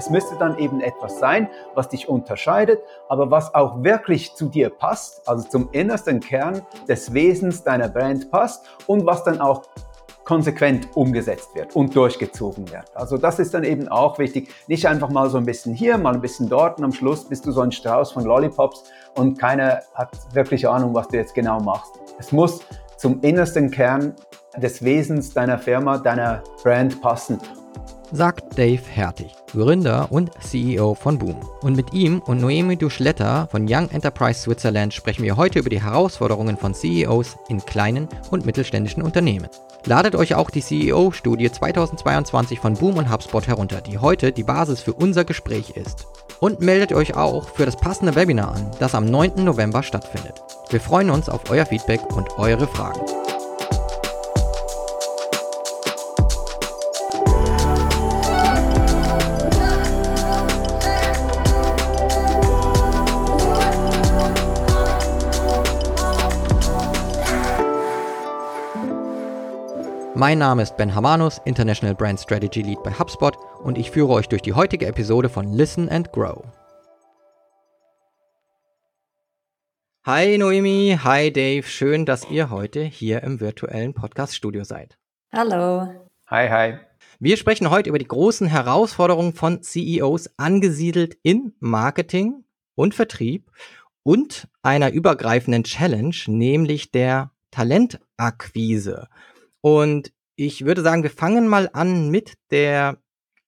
Es müsste dann eben etwas sein, was dich unterscheidet, aber was auch wirklich zu dir passt, also zum innersten Kern des Wesens deiner Brand passt und was dann auch konsequent umgesetzt wird und durchgezogen wird. Also das ist dann eben auch wichtig. Nicht einfach mal so ein bisschen hier, mal ein bisschen dort und am Schluss bist du so ein Strauß von Lollipops und keiner hat wirklich Ahnung, was du jetzt genau machst. Es muss zum innersten Kern des Wesens deiner Firma, deiner Brand passen sagt Dave Hertig, Gründer und CEO von Boom. Und mit ihm und Noemi Duschletter von Young Enterprise Switzerland sprechen wir heute über die Herausforderungen von CEOs in kleinen und mittelständischen Unternehmen. Ladet euch auch die CEO-Studie 2022 von Boom und HubSpot herunter, die heute die Basis für unser Gespräch ist. Und meldet euch auch für das passende Webinar an, das am 9. November stattfindet. Wir freuen uns auf euer Feedback und eure Fragen. Mein Name ist Ben Hamanus, International Brand Strategy Lead bei HubSpot und ich führe euch durch die heutige Episode von Listen and Grow. Hi Noemi, hi Dave, schön, dass ihr heute hier im virtuellen Podcast-Studio seid. Hallo. Hi, hi. Wir sprechen heute über die großen Herausforderungen von CEOs angesiedelt in Marketing und Vertrieb und einer übergreifenden Challenge, nämlich der Talentakquise. Und ich würde sagen, wir fangen mal an mit der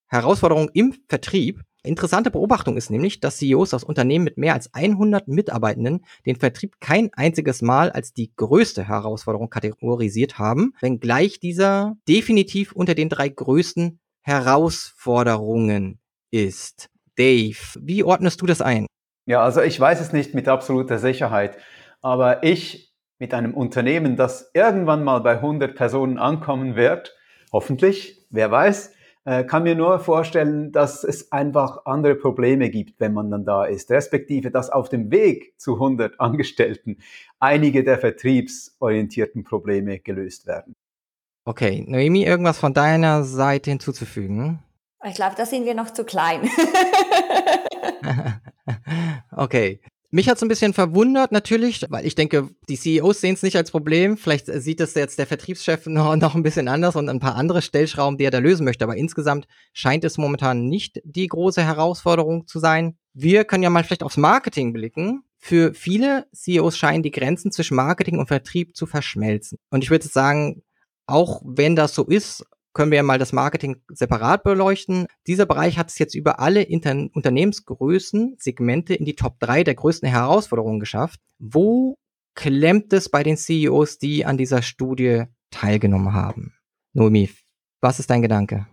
Herausforderung im Vertrieb. Interessante Beobachtung ist nämlich, dass CEOs aus Unternehmen mit mehr als 100 Mitarbeitenden den Vertrieb kein einziges Mal als die größte Herausforderung kategorisiert haben, wenngleich dieser definitiv unter den drei größten Herausforderungen ist. Dave, wie ordnest du das ein? Ja, also ich weiß es nicht mit absoluter Sicherheit, aber ich mit einem Unternehmen, das irgendwann mal bei 100 Personen ankommen wird, hoffentlich, wer weiß, äh, kann mir nur vorstellen, dass es einfach andere Probleme gibt, wenn man dann da ist, respektive dass auf dem Weg zu 100 Angestellten einige der vertriebsorientierten Probleme gelöst werden. Okay, Noemi, irgendwas von deiner Seite hinzuzufügen? Ich glaube, da sind wir noch zu klein. okay, mich hat es ein bisschen verwundert natürlich, weil ich denke, die CEOs sehen es nicht als Problem. Vielleicht sieht es jetzt der Vertriebschef noch, noch ein bisschen anders und ein paar andere Stellschrauben, die er da lösen möchte. Aber insgesamt scheint es momentan nicht die große Herausforderung zu sein. Wir können ja mal vielleicht aufs Marketing blicken. Für viele CEOs scheinen die Grenzen zwischen Marketing und Vertrieb zu verschmelzen. Und ich würde sagen, auch wenn das so ist, können wir ja mal das Marketing separat beleuchten. Dieser Bereich hat es jetzt über alle Inter Unternehmensgrößen, Segmente in die Top 3 der größten Herausforderungen geschafft. Wo klemmt es bei den CEOs, die an dieser Studie teilgenommen haben? Noemi, was ist dein Gedanke?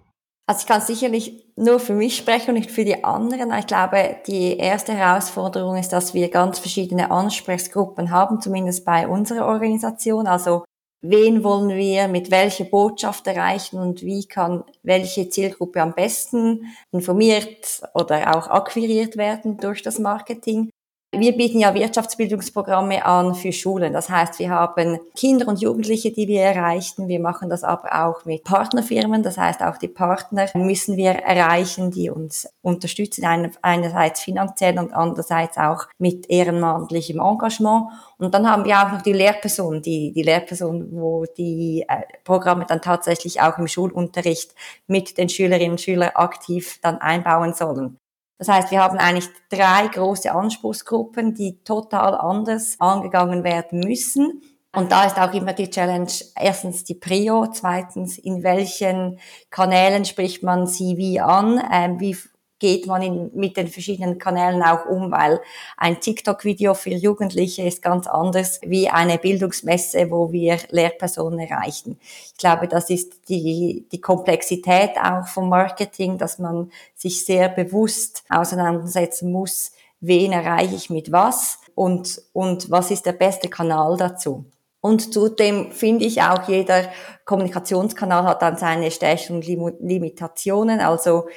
Also ich kann sicherlich nur für mich sprechen und nicht für die anderen. Ich glaube, die erste Herausforderung ist, dass wir ganz verschiedene Ansprechgruppen haben, zumindest bei unserer Organisation. Also wen wollen wir mit welcher Botschaft erreichen und wie kann welche Zielgruppe am besten informiert oder auch akquiriert werden durch das Marketing. Wir bieten ja Wirtschaftsbildungsprogramme an für Schulen. Das heißt, wir haben Kinder und Jugendliche, die wir erreichen. Wir machen das aber auch mit Partnerfirmen. Das heißt, auch die Partner müssen wir erreichen, die uns unterstützen, einerseits finanziell und andererseits auch mit ehrenamtlichem Engagement. Und dann haben wir auch noch die Lehrperson, die, die Lehrperson, wo die äh, Programme dann tatsächlich auch im Schulunterricht mit den Schülerinnen und Schülern aktiv dann einbauen sollen. Das heißt, wir haben eigentlich drei große Anspruchsgruppen, die total anders angegangen werden müssen. Und da ist auch immer die Challenge, erstens die Prio, zweitens, in welchen Kanälen spricht man sie wie an, ähm, wie geht man in, mit den verschiedenen Kanälen auch um, weil ein TikTok-Video für Jugendliche ist ganz anders wie eine Bildungsmesse, wo wir Lehrpersonen erreichen. Ich glaube, das ist die, die Komplexität auch vom Marketing, dass man sich sehr bewusst auseinandersetzen muss, wen erreiche ich mit was und, und was ist der beste Kanal dazu. Und zudem finde ich auch, jeder Kommunikationskanal hat dann seine Stärken und Limitationen. Also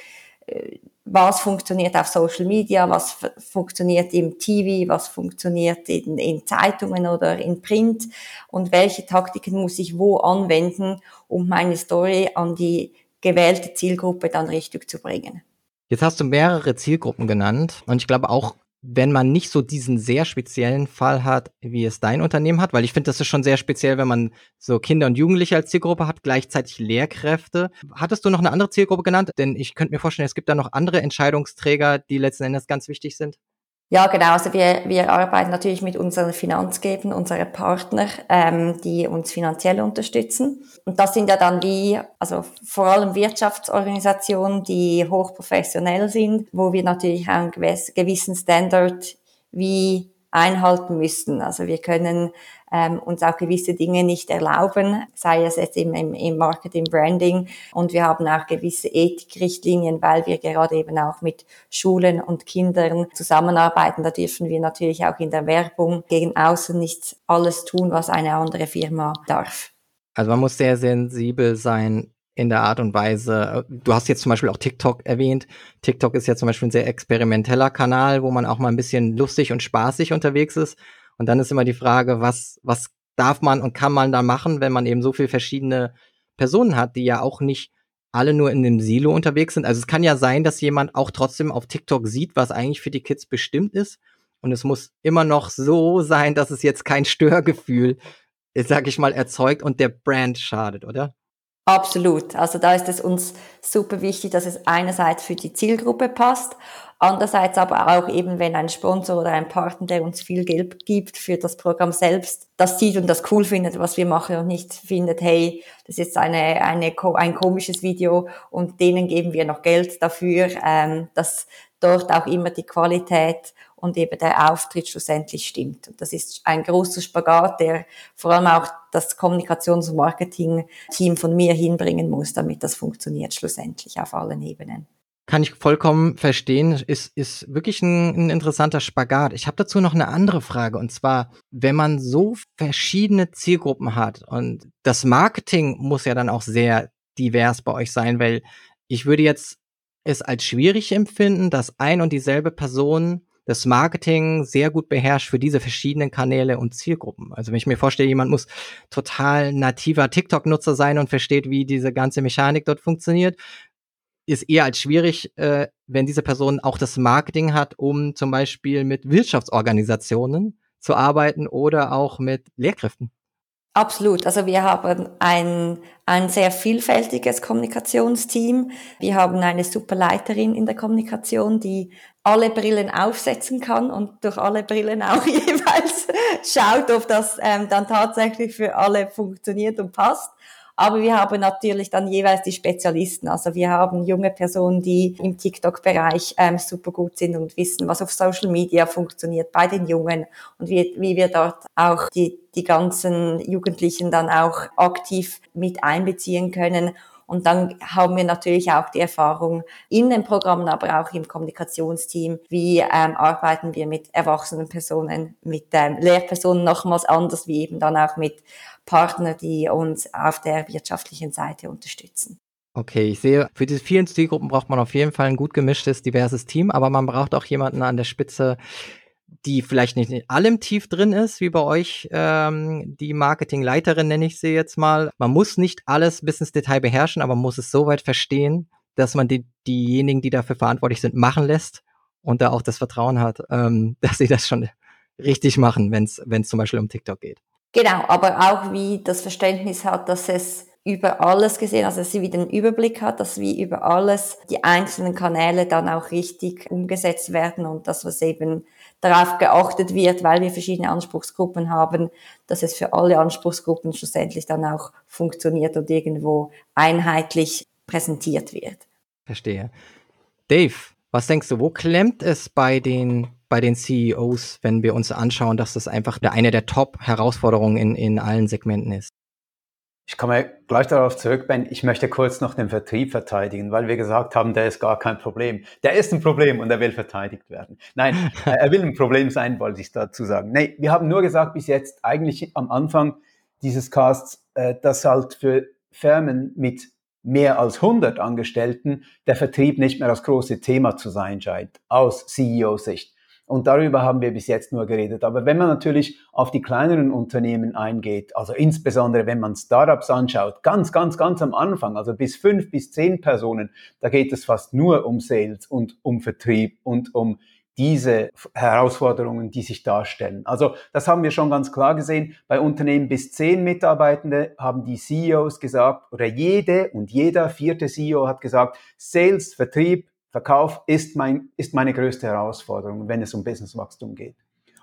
äh, was funktioniert auf Social Media, was funktioniert im TV, was funktioniert in, in, Zeitungen oder in Print und welche Taktiken muss ich wo anwenden, um meine Story an die gewählte Zielgruppe dann richtig zu bringen. Jetzt hast du mehrere Zielgruppen genannt und ich glaube auch wenn man nicht so diesen sehr speziellen Fall hat, wie es dein Unternehmen hat, weil ich finde, das ist schon sehr speziell, wenn man so Kinder und Jugendliche als Zielgruppe hat, gleichzeitig Lehrkräfte. Hattest du noch eine andere Zielgruppe genannt? Denn ich könnte mir vorstellen, es gibt da noch andere Entscheidungsträger, die letzten Endes ganz wichtig sind. Ja, genau. Also wir, wir arbeiten natürlich mit unseren Finanzgebern, unseren Partner, ähm, die uns finanziell unterstützen. Und das sind ja dann wie, also vor allem Wirtschaftsorganisationen, die hochprofessionell sind, wo wir natürlich einen gewissen Standard wie einhalten müssen. Also wir können ähm, uns auch gewisse Dinge nicht erlauben, sei es jetzt im, im, im Marketing, Branding. Und wir haben auch gewisse Ethikrichtlinien, weil wir gerade eben auch mit Schulen und Kindern zusammenarbeiten. Da dürfen wir natürlich auch in der Werbung gegen außen nicht alles tun, was eine andere Firma darf. Also man muss sehr sensibel sein in der Art und Weise. Du hast jetzt zum Beispiel auch TikTok erwähnt. TikTok ist ja zum Beispiel ein sehr experimenteller Kanal, wo man auch mal ein bisschen lustig und spaßig unterwegs ist. Und dann ist immer die Frage, was, was darf man und kann man da machen, wenn man eben so viele verschiedene Personen hat, die ja auch nicht alle nur in dem Silo unterwegs sind. Also es kann ja sein, dass jemand auch trotzdem auf TikTok sieht, was eigentlich für die Kids bestimmt ist. Und es muss immer noch so sein, dass es jetzt kein Störgefühl, sag ich mal, erzeugt und der Brand schadet, oder? Absolut. Also da ist es uns super wichtig, dass es einerseits für die Zielgruppe passt, andererseits aber auch eben, wenn ein Sponsor oder ein Partner, der uns viel Geld gibt für das Programm selbst, das sieht und das cool findet, was wir machen und nicht findet, hey, das ist eine, eine, ein komisches Video und denen geben wir noch Geld dafür, ähm, dass dort auch immer die Qualität und eben der Auftritt schlussendlich stimmt. Und das ist ein großer Spagat, der vor allem auch das Kommunikations- und Marketing-Team von mir hinbringen muss, damit das funktioniert schlussendlich auf allen Ebenen. Kann ich vollkommen verstehen. Ist, ist wirklich ein, ein interessanter Spagat. Ich habe dazu noch eine andere Frage. Und zwar, wenn man so verschiedene Zielgruppen hat und das Marketing muss ja dann auch sehr divers bei euch sein, weil ich würde jetzt es als schwierig empfinden, dass ein und dieselbe Person das Marketing sehr gut beherrscht für diese verschiedenen Kanäle und Zielgruppen. Also wenn ich mir vorstelle, jemand muss total nativer TikTok-Nutzer sein und versteht, wie diese ganze Mechanik dort funktioniert, ist eher als schwierig, äh, wenn diese Person auch das Marketing hat, um zum Beispiel mit Wirtschaftsorganisationen zu arbeiten oder auch mit Lehrkräften. Absolut. Also wir haben ein, ein sehr vielfältiges Kommunikationsteam. Wir haben eine super Leiterin in der Kommunikation, die alle Brillen aufsetzen kann und durch alle Brillen auch jeweils schaut, ob das ähm, dann tatsächlich für alle funktioniert und passt. Aber wir haben natürlich dann jeweils die Spezialisten. Also wir haben junge Personen, die im TikTok-Bereich ähm, super gut sind und wissen, was auf Social Media funktioniert bei den Jungen und wie, wie wir dort auch die, die ganzen Jugendlichen dann auch aktiv mit einbeziehen können. Und dann haben wir natürlich auch die Erfahrung in den Programmen, aber auch im Kommunikationsteam. Wie ähm, arbeiten wir mit erwachsenen Personen, mit ähm, Lehrpersonen nochmals anders, wie eben dann auch mit Partner, die uns auf der wirtschaftlichen Seite unterstützen. Okay, ich sehe, für diese vielen Zielgruppen braucht man auf jeden Fall ein gut gemischtes, diverses Team, aber man braucht auch jemanden an der Spitze, die vielleicht nicht in allem tief drin ist, wie bei euch, ähm, die Marketingleiterin nenne ich sie jetzt mal. Man muss nicht alles bis ins Detail beherrschen, aber man muss es so weit verstehen, dass man die, diejenigen, die dafür verantwortlich sind, machen lässt und da auch das Vertrauen hat, ähm, dass sie das schon richtig machen, wenn es zum Beispiel um TikTok geht. Genau, aber auch wie das Verständnis hat, dass es über alles gesehen, also dass sie wieder einen Überblick hat, dass wie über alles die einzelnen Kanäle dann auch richtig umgesetzt werden und dass was eben darauf geachtet wird, weil wir verschiedene Anspruchsgruppen haben, dass es für alle Anspruchsgruppen schlussendlich dann auch funktioniert und irgendwo einheitlich präsentiert wird. Verstehe. Dave, was denkst du, wo klemmt es bei den bei den CEOs, wenn wir uns anschauen, dass das einfach eine der Top-Herausforderungen in, in allen Segmenten ist? Ich komme gleich darauf zurück, Ben. Ich möchte kurz noch den Vertrieb verteidigen, weil wir gesagt haben, der ist gar kein Problem. Der ist ein Problem und er will verteidigt werden. Nein, er will ein Problem sein, wollte ich dazu sagen. Nee, wir haben nur gesagt bis jetzt eigentlich am Anfang dieses Casts, äh, dass halt für Firmen mit mehr als 100 Angestellten der Vertrieb nicht mehr das große Thema zu sein scheint, aus CEO-Sicht. Und darüber haben wir bis jetzt nur geredet. Aber wenn man natürlich auf die kleineren Unternehmen eingeht, also insbesondere wenn man Startups anschaut, ganz, ganz, ganz am Anfang, also bis fünf bis zehn Personen, da geht es fast nur um Sales und um Vertrieb und um diese Herausforderungen, die sich darstellen. Also das haben wir schon ganz klar gesehen. Bei Unternehmen bis zehn Mitarbeitende haben die CEOs gesagt, oder jede und jeder vierte CEO hat gesagt, Sales, Vertrieb, Verkauf ist, mein, ist meine größte Herausforderung, wenn es um Businesswachstum geht.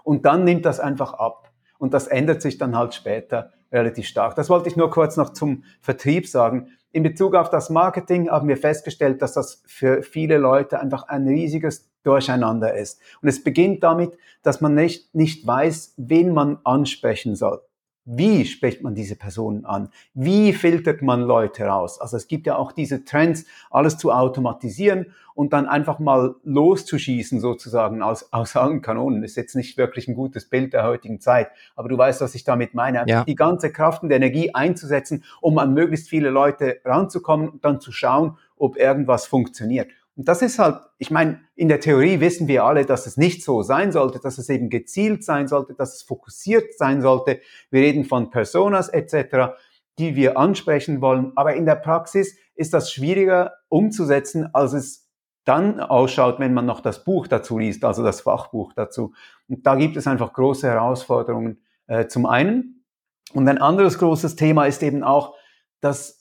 Und dann nimmt das einfach ab. Und das ändert sich dann halt später relativ stark. Das wollte ich nur kurz noch zum Vertrieb sagen. In Bezug auf das Marketing haben wir festgestellt, dass das für viele Leute einfach ein riesiges Durcheinander ist. Und es beginnt damit, dass man nicht, nicht weiß, wen man ansprechen soll. Wie spricht man diese Personen an? Wie filtert man Leute raus? Also es gibt ja auch diese Trends, alles zu automatisieren und dann einfach mal loszuschießen sozusagen aus, aus allen Kanonen. Das ist jetzt nicht wirklich ein gutes Bild der heutigen Zeit, aber du weißt, was ich damit meine. Ja. Die ganze Kraft und Energie einzusetzen, um an möglichst viele Leute ranzukommen und dann zu schauen, ob irgendwas funktioniert. Und das ist halt, ich meine, in der Theorie wissen wir alle, dass es nicht so sein sollte, dass es eben gezielt sein sollte, dass es fokussiert sein sollte. Wir reden von Personas etc., die wir ansprechen wollen. Aber in der Praxis ist das schwieriger umzusetzen, als es dann ausschaut, wenn man noch das Buch dazu liest, also das Fachbuch dazu. Und da gibt es einfach große Herausforderungen äh, zum einen. Und ein anderes großes Thema ist eben auch, dass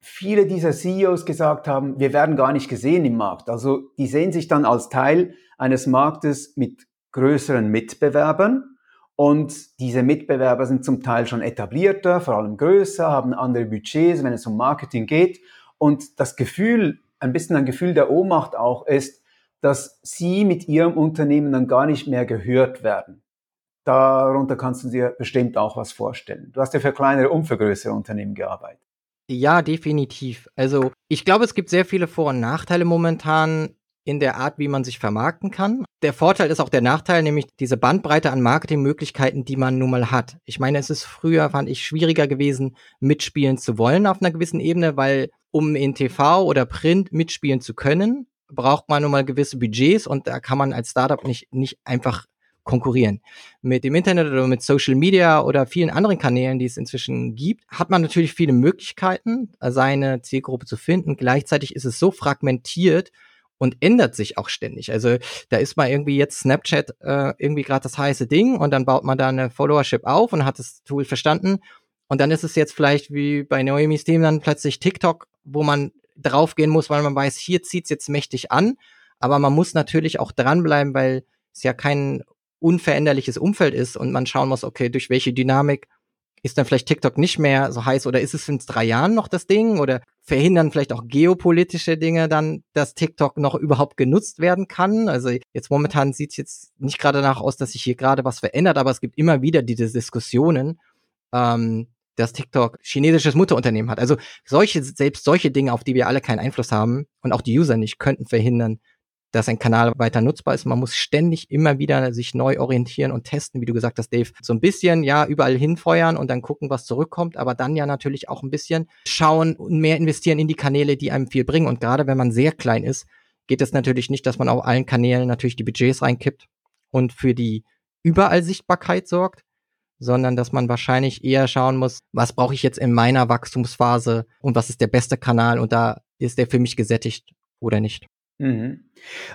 viele dieser CEOs gesagt haben, wir werden gar nicht gesehen im Markt. Also die sehen sich dann als Teil eines Marktes mit größeren Mitbewerbern und diese Mitbewerber sind zum Teil schon etablierter, vor allem größer, haben andere Budgets, wenn es um Marketing geht. Und das Gefühl, ein bisschen ein Gefühl der Ohnmacht auch ist, dass sie mit ihrem Unternehmen dann gar nicht mehr gehört werden. Darunter kannst du dir bestimmt auch was vorstellen. Du hast ja für kleinere und für größere Unternehmen gearbeitet. Ja, definitiv. Also ich glaube, es gibt sehr viele Vor- und Nachteile momentan in der Art, wie man sich vermarkten kann. Der Vorteil ist auch der Nachteil, nämlich diese Bandbreite an Marketingmöglichkeiten, die man nun mal hat. Ich meine, es ist früher, fand ich, schwieriger gewesen, mitspielen zu wollen auf einer gewissen Ebene, weil um in TV oder Print mitspielen zu können, braucht man nun mal gewisse Budgets und da kann man als Startup nicht, nicht einfach konkurrieren. Mit dem Internet oder mit Social Media oder vielen anderen Kanälen, die es inzwischen gibt, hat man natürlich viele Möglichkeiten, seine Zielgruppe zu finden. Gleichzeitig ist es so fragmentiert und ändert sich auch ständig. Also da ist mal irgendwie jetzt Snapchat äh, irgendwie gerade das heiße Ding und dann baut man da eine Followership auf und hat das Tool verstanden. Und dann ist es jetzt vielleicht wie bei Noemis Team dann plötzlich TikTok, wo man draufgehen muss, weil man weiß, hier zieht's jetzt mächtig an. Aber man muss natürlich auch dranbleiben, weil es ja kein unveränderliches Umfeld ist und man schauen muss, okay, durch welche Dynamik ist dann vielleicht TikTok nicht mehr so heiß oder ist es in drei Jahren noch das Ding oder verhindern vielleicht auch geopolitische Dinge dann, dass TikTok noch überhaupt genutzt werden kann? Also jetzt momentan sieht es jetzt nicht gerade danach aus, dass sich hier gerade was verändert, aber es gibt immer wieder diese Diskussionen, ähm, dass TikTok chinesisches Mutterunternehmen hat. Also solche, selbst solche Dinge, auf die wir alle keinen Einfluss haben und auch die User nicht, könnten verhindern, dass ein Kanal weiter nutzbar ist. Man muss ständig immer wieder sich neu orientieren und testen, wie du gesagt hast, Dave. So ein bisschen, ja, überall hinfeuern und dann gucken, was zurückkommt, aber dann ja natürlich auch ein bisschen schauen und mehr investieren in die Kanäle, die einem viel bringen. Und gerade wenn man sehr klein ist, geht es natürlich nicht, dass man auf allen Kanälen natürlich die Budgets reinkippt und für die überall Sichtbarkeit sorgt, sondern dass man wahrscheinlich eher schauen muss, was brauche ich jetzt in meiner Wachstumsphase und was ist der beste Kanal und da ist der für mich gesättigt oder nicht. Mhm.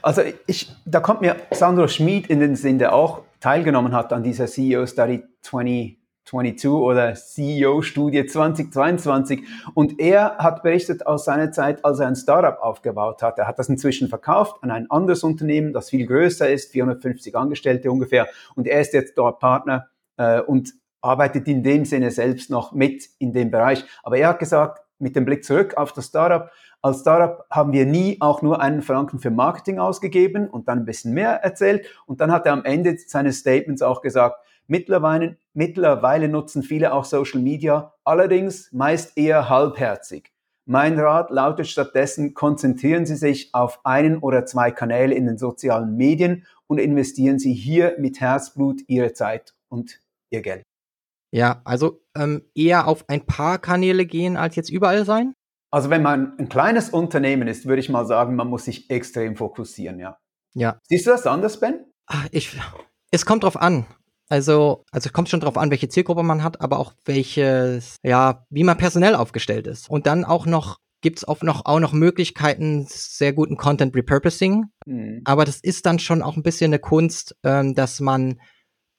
Also ich, da kommt mir Sandro Schmid in den Sinn, der auch teilgenommen hat an dieser CEO Study 2022 oder CEO Studie 2022 und er hat berichtet aus seiner Zeit, als er ein Startup aufgebaut hat. Er hat das inzwischen verkauft an ein anderes Unternehmen, das viel größer ist, 450 Angestellte ungefähr und er ist jetzt dort Partner äh, und arbeitet in dem Sinne selbst noch mit in dem Bereich. Aber er hat gesagt, mit dem Blick zurück auf das Startup, als Startup haben wir nie auch nur einen Franken für Marketing ausgegeben und dann ein bisschen mehr erzählt. Und dann hat er am Ende seines Statements auch gesagt, mittlerweile, mittlerweile nutzen viele auch Social Media, allerdings meist eher halbherzig. Mein Rat lautet stattdessen, konzentrieren Sie sich auf einen oder zwei Kanäle in den sozialen Medien und investieren Sie hier mit Herzblut Ihre Zeit und Ihr Geld. Ja, also ähm, eher auf ein paar Kanäle gehen als jetzt überall sein? Also wenn man ein kleines Unternehmen ist, würde ich mal sagen, man muss sich extrem fokussieren, ja. Ja. Siehst du das anders, Ben? Ach, ich, es kommt drauf an. Also, also es kommt schon drauf an, welche Zielgruppe man hat, aber auch welches, ja, wie man personell aufgestellt ist. Und dann auch noch gibt's auch noch, auch noch Möglichkeiten, sehr guten Content Repurposing. Mhm. Aber das ist dann schon auch ein bisschen eine Kunst, ähm, dass man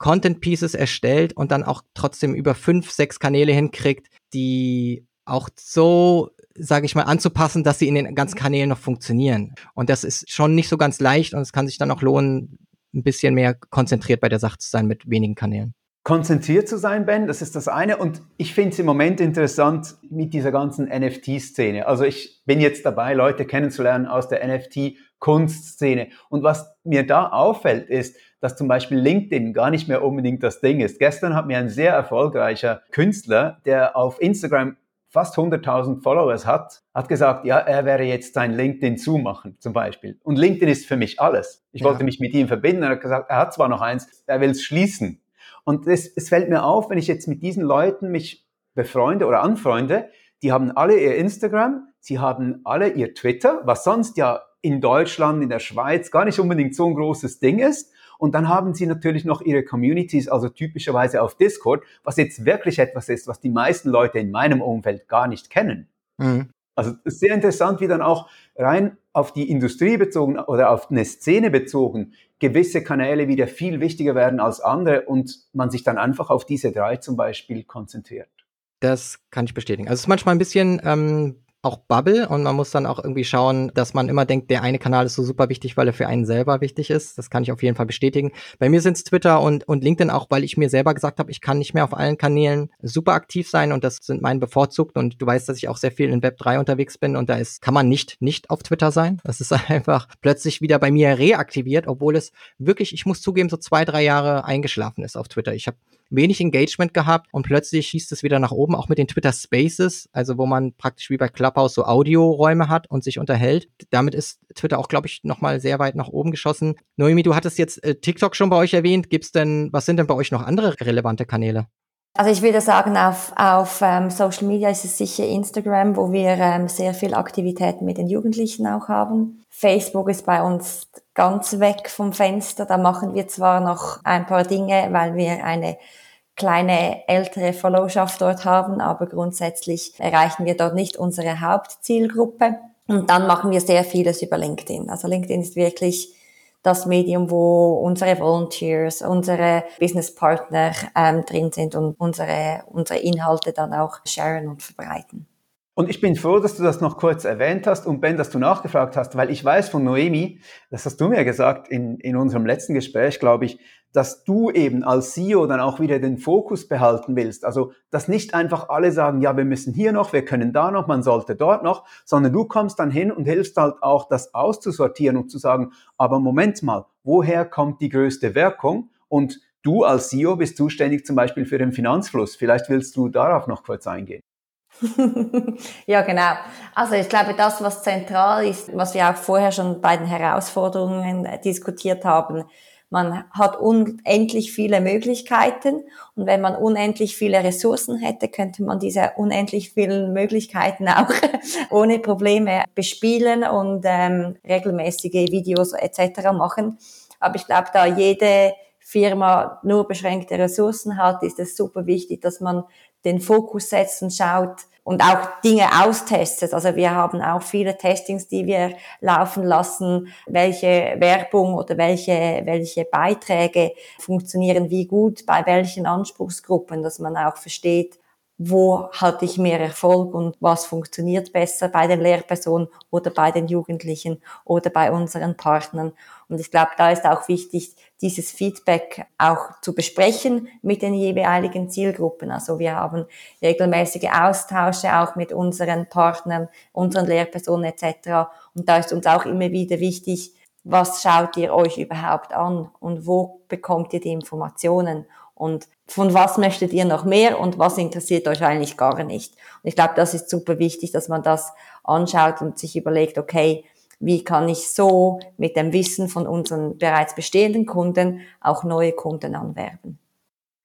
Content Pieces erstellt und dann auch trotzdem über fünf, sechs Kanäle hinkriegt, die auch so, sage ich mal, anzupassen, dass sie in den ganzen Kanälen noch funktionieren. Und das ist schon nicht so ganz leicht und es kann sich dann auch lohnen, ein bisschen mehr konzentriert bei der Sache zu sein mit wenigen Kanälen konzentriert zu sein, Ben, das ist das eine. Und ich finde es im Moment interessant mit dieser ganzen NFT-Szene. Also ich bin jetzt dabei, Leute kennenzulernen aus der NFT-Kunstszene. Und was mir da auffällt, ist, dass zum Beispiel LinkedIn gar nicht mehr unbedingt das Ding ist. Gestern hat mir ein sehr erfolgreicher Künstler, der auf Instagram fast 100.000 Followers hat, hat gesagt, ja, er wäre jetzt sein LinkedIn zumachen, zum Beispiel. Und LinkedIn ist für mich alles. Ich ja. wollte mich mit ihm verbinden. Er hat gesagt, er hat zwar noch eins, er will es schließen. Und es, es fällt mir auf, wenn ich jetzt mit diesen Leuten mich befreunde oder anfreunde, die haben alle ihr Instagram, sie haben alle ihr Twitter, was sonst ja in Deutschland, in der Schweiz gar nicht unbedingt so ein großes Ding ist. Und dann haben sie natürlich noch ihre Communities, also typischerweise auf Discord, was jetzt wirklich etwas ist, was die meisten Leute in meinem Umfeld gar nicht kennen. Mhm. Also sehr interessant, wie dann auch rein auf die Industrie bezogen oder auf eine Szene bezogen gewisse Kanäle wieder viel wichtiger werden als andere und man sich dann einfach auf diese drei zum Beispiel konzentriert. Das kann ich bestätigen. Also es ist manchmal ein bisschen ähm, auch Bubble und man muss dann auch irgendwie schauen, dass man immer denkt, der eine Kanal ist so super wichtig, weil er für einen selber wichtig ist. Das kann ich auf jeden Fall bestätigen. Bei mir sind es Twitter und, und LinkedIn auch, weil ich mir selber gesagt habe, ich kann nicht mehr auf allen Kanälen super aktiv sein und das sind mein bevorzugt und du weißt, dass ich auch sehr viel in Web 3 unterwegs bin und da ist, kann man nicht nicht auf Twitter sein. Das ist einfach plötzlich wieder bei mir reaktiviert, obwohl es wirklich, ich muss zugeben, so zwei, drei Jahre eingeschlafen ist auf Twitter. Ich habe wenig Engagement gehabt und plötzlich schießt es wieder nach oben, auch mit den Twitter Spaces, also wo man praktisch wie bei Clubhouse so Audioräume hat und sich unterhält. Damit ist Twitter auch, glaube ich, nochmal sehr weit nach oben geschossen. Noemi, du hattest jetzt äh, TikTok schon bei euch erwähnt. Gibt's denn, was sind denn bei euch noch andere relevante Kanäle? Also ich würde sagen, auf, auf ähm, Social Media ist es sicher Instagram, wo wir ähm, sehr viel Aktivitäten mit den Jugendlichen auch haben. Facebook ist bei uns ganz weg vom Fenster. Da machen wir zwar noch ein paar Dinge, weil wir eine kleine ältere Followschaft dort haben, aber grundsätzlich erreichen wir dort nicht unsere Hauptzielgruppe. Und dann machen wir sehr vieles über LinkedIn. Also LinkedIn ist wirklich das Medium, wo unsere Volunteers, unsere Businesspartner ähm, drin sind und unsere, unsere Inhalte dann auch sharen und verbreiten. Und ich bin froh, dass du das noch kurz erwähnt hast und Ben, dass du nachgefragt hast, weil ich weiß von Noemi, das hast du mir gesagt in, in unserem letzten Gespräch, glaube ich, dass du eben als CEO dann auch wieder den Fokus behalten willst. Also, dass nicht einfach alle sagen, ja, wir müssen hier noch, wir können da noch, man sollte dort noch, sondern du kommst dann hin und hilfst halt auch, das auszusortieren und zu sagen, aber Moment mal, woher kommt die größte Wirkung? Und du als CEO bist zuständig zum Beispiel für den Finanzfluss. Vielleicht willst du darauf noch kurz eingehen. ja, genau. Also ich glaube, das, was zentral ist, was wir auch vorher schon bei den Herausforderungen diskutiert haben, man hat unendlich viele Möglichkeiten und wenn man unendlich viele Ressourcen hätte, könnte man diese unendlich vielen Möglichkeiten auch ohne Probleme bespielen und ähm, regelmäßige Videos etc. machen. Aber ich glaube, da jede Firma nur beschränkte Ressourcen hat, ist es super wichtig, dass man den Fokus setzt und schaut, und auch Dinge austestet. Also wir haben auch viele Testings, die wir laufen lassen, welche Werbung oder welche, welche Beiträge funktionieren wie gut bei welchen Anspruchsgruppen, dass man auch versteht, wo hatte ich mehr Erfolg und was funktioniert besser bei den Lehrpersonen oder bei den Jugendlichen oder bei unseren Partnern. Und ich glaube, da ist auch wichtig, dieses Feedback auch zu besprechen mit den jeweiligen Zielgruppen. Also wir haben regelmäßige Austausche auch mit unseren Partnern, unseren Lehrpersonen etc. Und da ist uns auch immer wieder wichtig, was schaut ihr euch überhaupt an und wo bekommt ihr die Informationen? Und von was möchtet ihr noch mehr und was interessiert euch eigentlich gar nicht. Und ich glaube, das ist super wichtig, dass man das anschaut und sich überlegt, okay, wie kann ich so mit dem Wissen von unseren bereits bestehenden Kunden auch neue Kunden anwerben.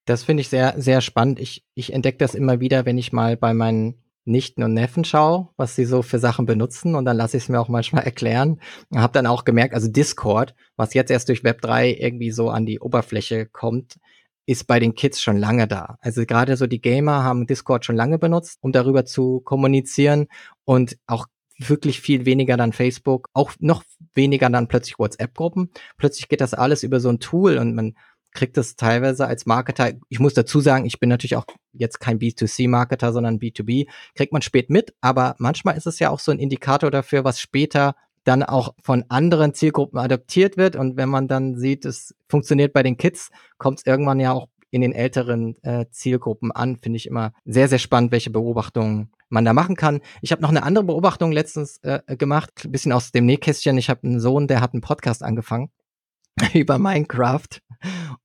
Das finde ich sehr, sehr spannend. Ich, ich entdecke das immer wieder, wenn ich mal bei meinen Nichten und Neffen schaue, was sie so für Sachen benutzen und dann lasse ich es mir auch manchmal erklären. Habe dann auch gemerkt, also Discord, was jetzt erst durch Web 3 irgendwie so an die Oberfläche kommt, ist bei den Kids schon lange da. Also gerade so die Gamer haben Discord schon lange benutzt, um darüber zu kommunizieren und auch wirklich viel weniger dann Facebook, auch noch weniger dann plötzlich WhatsApp-Gruppen. Plötzlich geht das alles über so ein Tool und man kriegt das teilweise als Marketer, ich muss dazu sagen, ich bin natürlich auch jetzt kein B2C-Marketer, sondern B2B, kriegt man spät mit, aber manchmal ist es ja auch so ein Indikator dafür, was später dann auch von anderen Zielgruppen adaptiert wird. Und wenn man dann sieht, es funktioniert bei den Kids, kommt es irgendwann ja auch in den älteren äh, Zielgruppen an. Finde ich immer sehr, sehr spannend, welche Beobachtungen man da machen kann. Ich habe noch eine andere Beobachtung letztens äh, gemacht, bisschen aus dem Nähkästchen. Ich habe einen Sohn, der hat einen Podcast angefangen über Minecraft.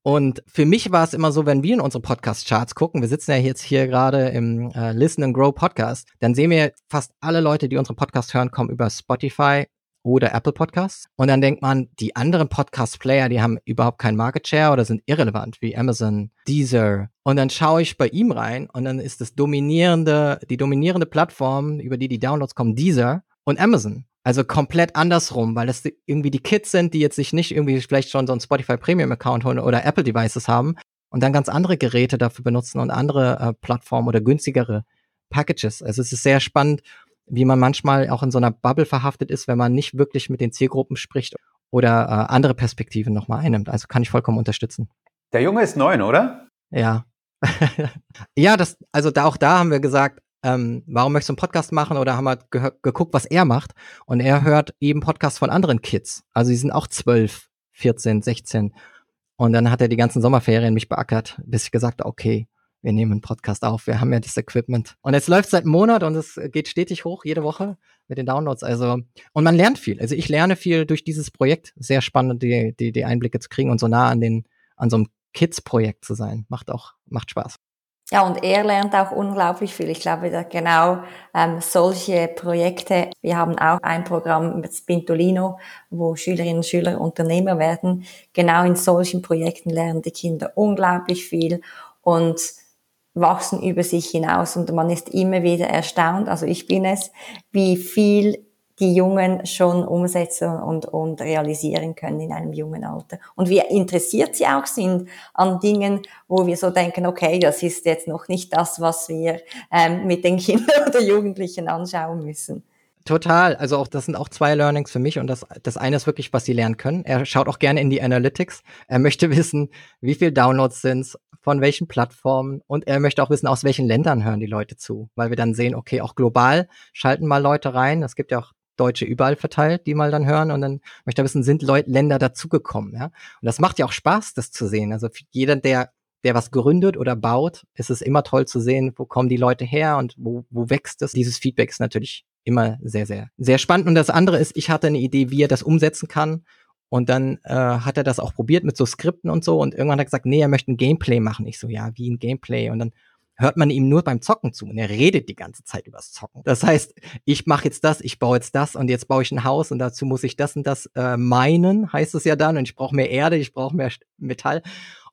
Und für mich war es immer so, wenn wir in unsere Podcast-Charts gucken, wir sitzen ja jetzt hier gerade im äh, Listen and Grow Podcast, dann sehen wir fast alle Leute, die unseren Podcast hören, kommen über Spotify, oder Apple Podcasts. Und dann denkt man, die anderen Podcast-Player, die haben überhaupt keinen Market Share oder sind irrelevant, wie Amazon, Deezer. Und dann schaue ich bei ihm rein und dann ist das dominierende, die dominierende Plattform, über die die Downloads kommen, Deezer und Amazon. Also komplett andersrum, weil das irgendwie die Kids sind, die jetzt sich nicht irgendwie vielleicht schon so einen Spotify Premium Account holen oder Apple Devices haben und dann ganz andere Geräte dafür benutzen und andere äh, Plattformen oder günstigere Packages. Also es ist sehr spannend wie man manchmal auch in so einer Bubble verhaftet ist, wenn man nicht wirklich mit den Zielgruppen spricht oder äh, andere Perspektiven nochmal einnimmt. Also kann ich vollkommen unterstützen. Der Junge ist neun, oder? Ja. ja, das, also da auch da haben wir gesagt, ähm, warum möchtest du einen Podcast machen? Oder haben wir ge geguckt, was er macht. Und er hört eben Podcasts von anderen Kids. Also die sind auch zwölf, 14, 16. Und dann hat er die ganzen Sommerferien mich beackert, bis ich gesagt habe, okay, wir nehmen einen Podcast auf, wir haben ja das Equipment. Und jetzt läuft seit Monat und es geht stetig hoch, jede Woche mit den Downloads. Also, und man lernt viel. Also ich lerne viel durch dieses Projekt. Sehr spannend, die, die, die Einblicke zu kriegen und so nah an den, an so einem Kids-Projekt zu sein. Macht auch, macht Spaß. Ja, und er lernt auch unglaublich viel. Ich glaube, da genau ähm, solche Projekte. Wir haben auch ein Programm mit Spintolino, wo Schülerinnen und Schüler Unternehmer werden. Genau in solchen Projekten lernen die Kinder unglaublich viel und wachsen über sich hinaus und man ist immer wieder erstaunt, also ich bin es, wie viel die Jungen schon umsetzen und, und realisieren können in einem jungen Alter. Und wie interessiert sie auch sind an Dingen, wo wir so denken, okay, das ist jetzt noch nicht das, was wir ähm, mit den Kindern oder Jugendlichen anschauen müssen. Total. Also auch das sind auch zwei Learnings für mich und das, das eine ist wirklich, was sie lernen können. Er schaut auch gerne in die Analytics. Er möchte wissen, wie viel Downloads sind's, von welchen Plattformen und er möchte auch wissen, aus welchen Ländern hören die Leute zu, weil wir dann sehen, okay, auch global schalten mal Leute rein. Es gibt ja auch Deutsche überall verteilt, die mal dann hören und dann möchte er wissen, sind Leute, Länder dazugekommen, ja? Und das macht ja auch Spaß, das zu sehen. Also jeder, der der was gründet oder baut, ist es immer toll zu sehen, wo kommen die Leute her und wo, wo wächst es. Dieses Feedback ist natürlich immer sehr, sehr, sehr spannend. Und das andere ist, ich hatte eine Idee, wie er das umsetzen kann. Und dann äh, hat er das auch probiert mit so Skripten und so. Und irgendwann hat er gesagt, nee, er möchte ein Gameplay machen. Ich so, ja, wie ein Gameplay. Und dann hört man ihm nur beim Zocken zu und er redet die ganze Zeit übers Zocken. Das heißt, ich mache jetzt das, ich baue jetzt das und jetzt baue ich ein Haus und dazu muss ich das und das äh, meinen, heißt es ja dann. Und ich brauche mehr Erde, ich brauche mehr Metall.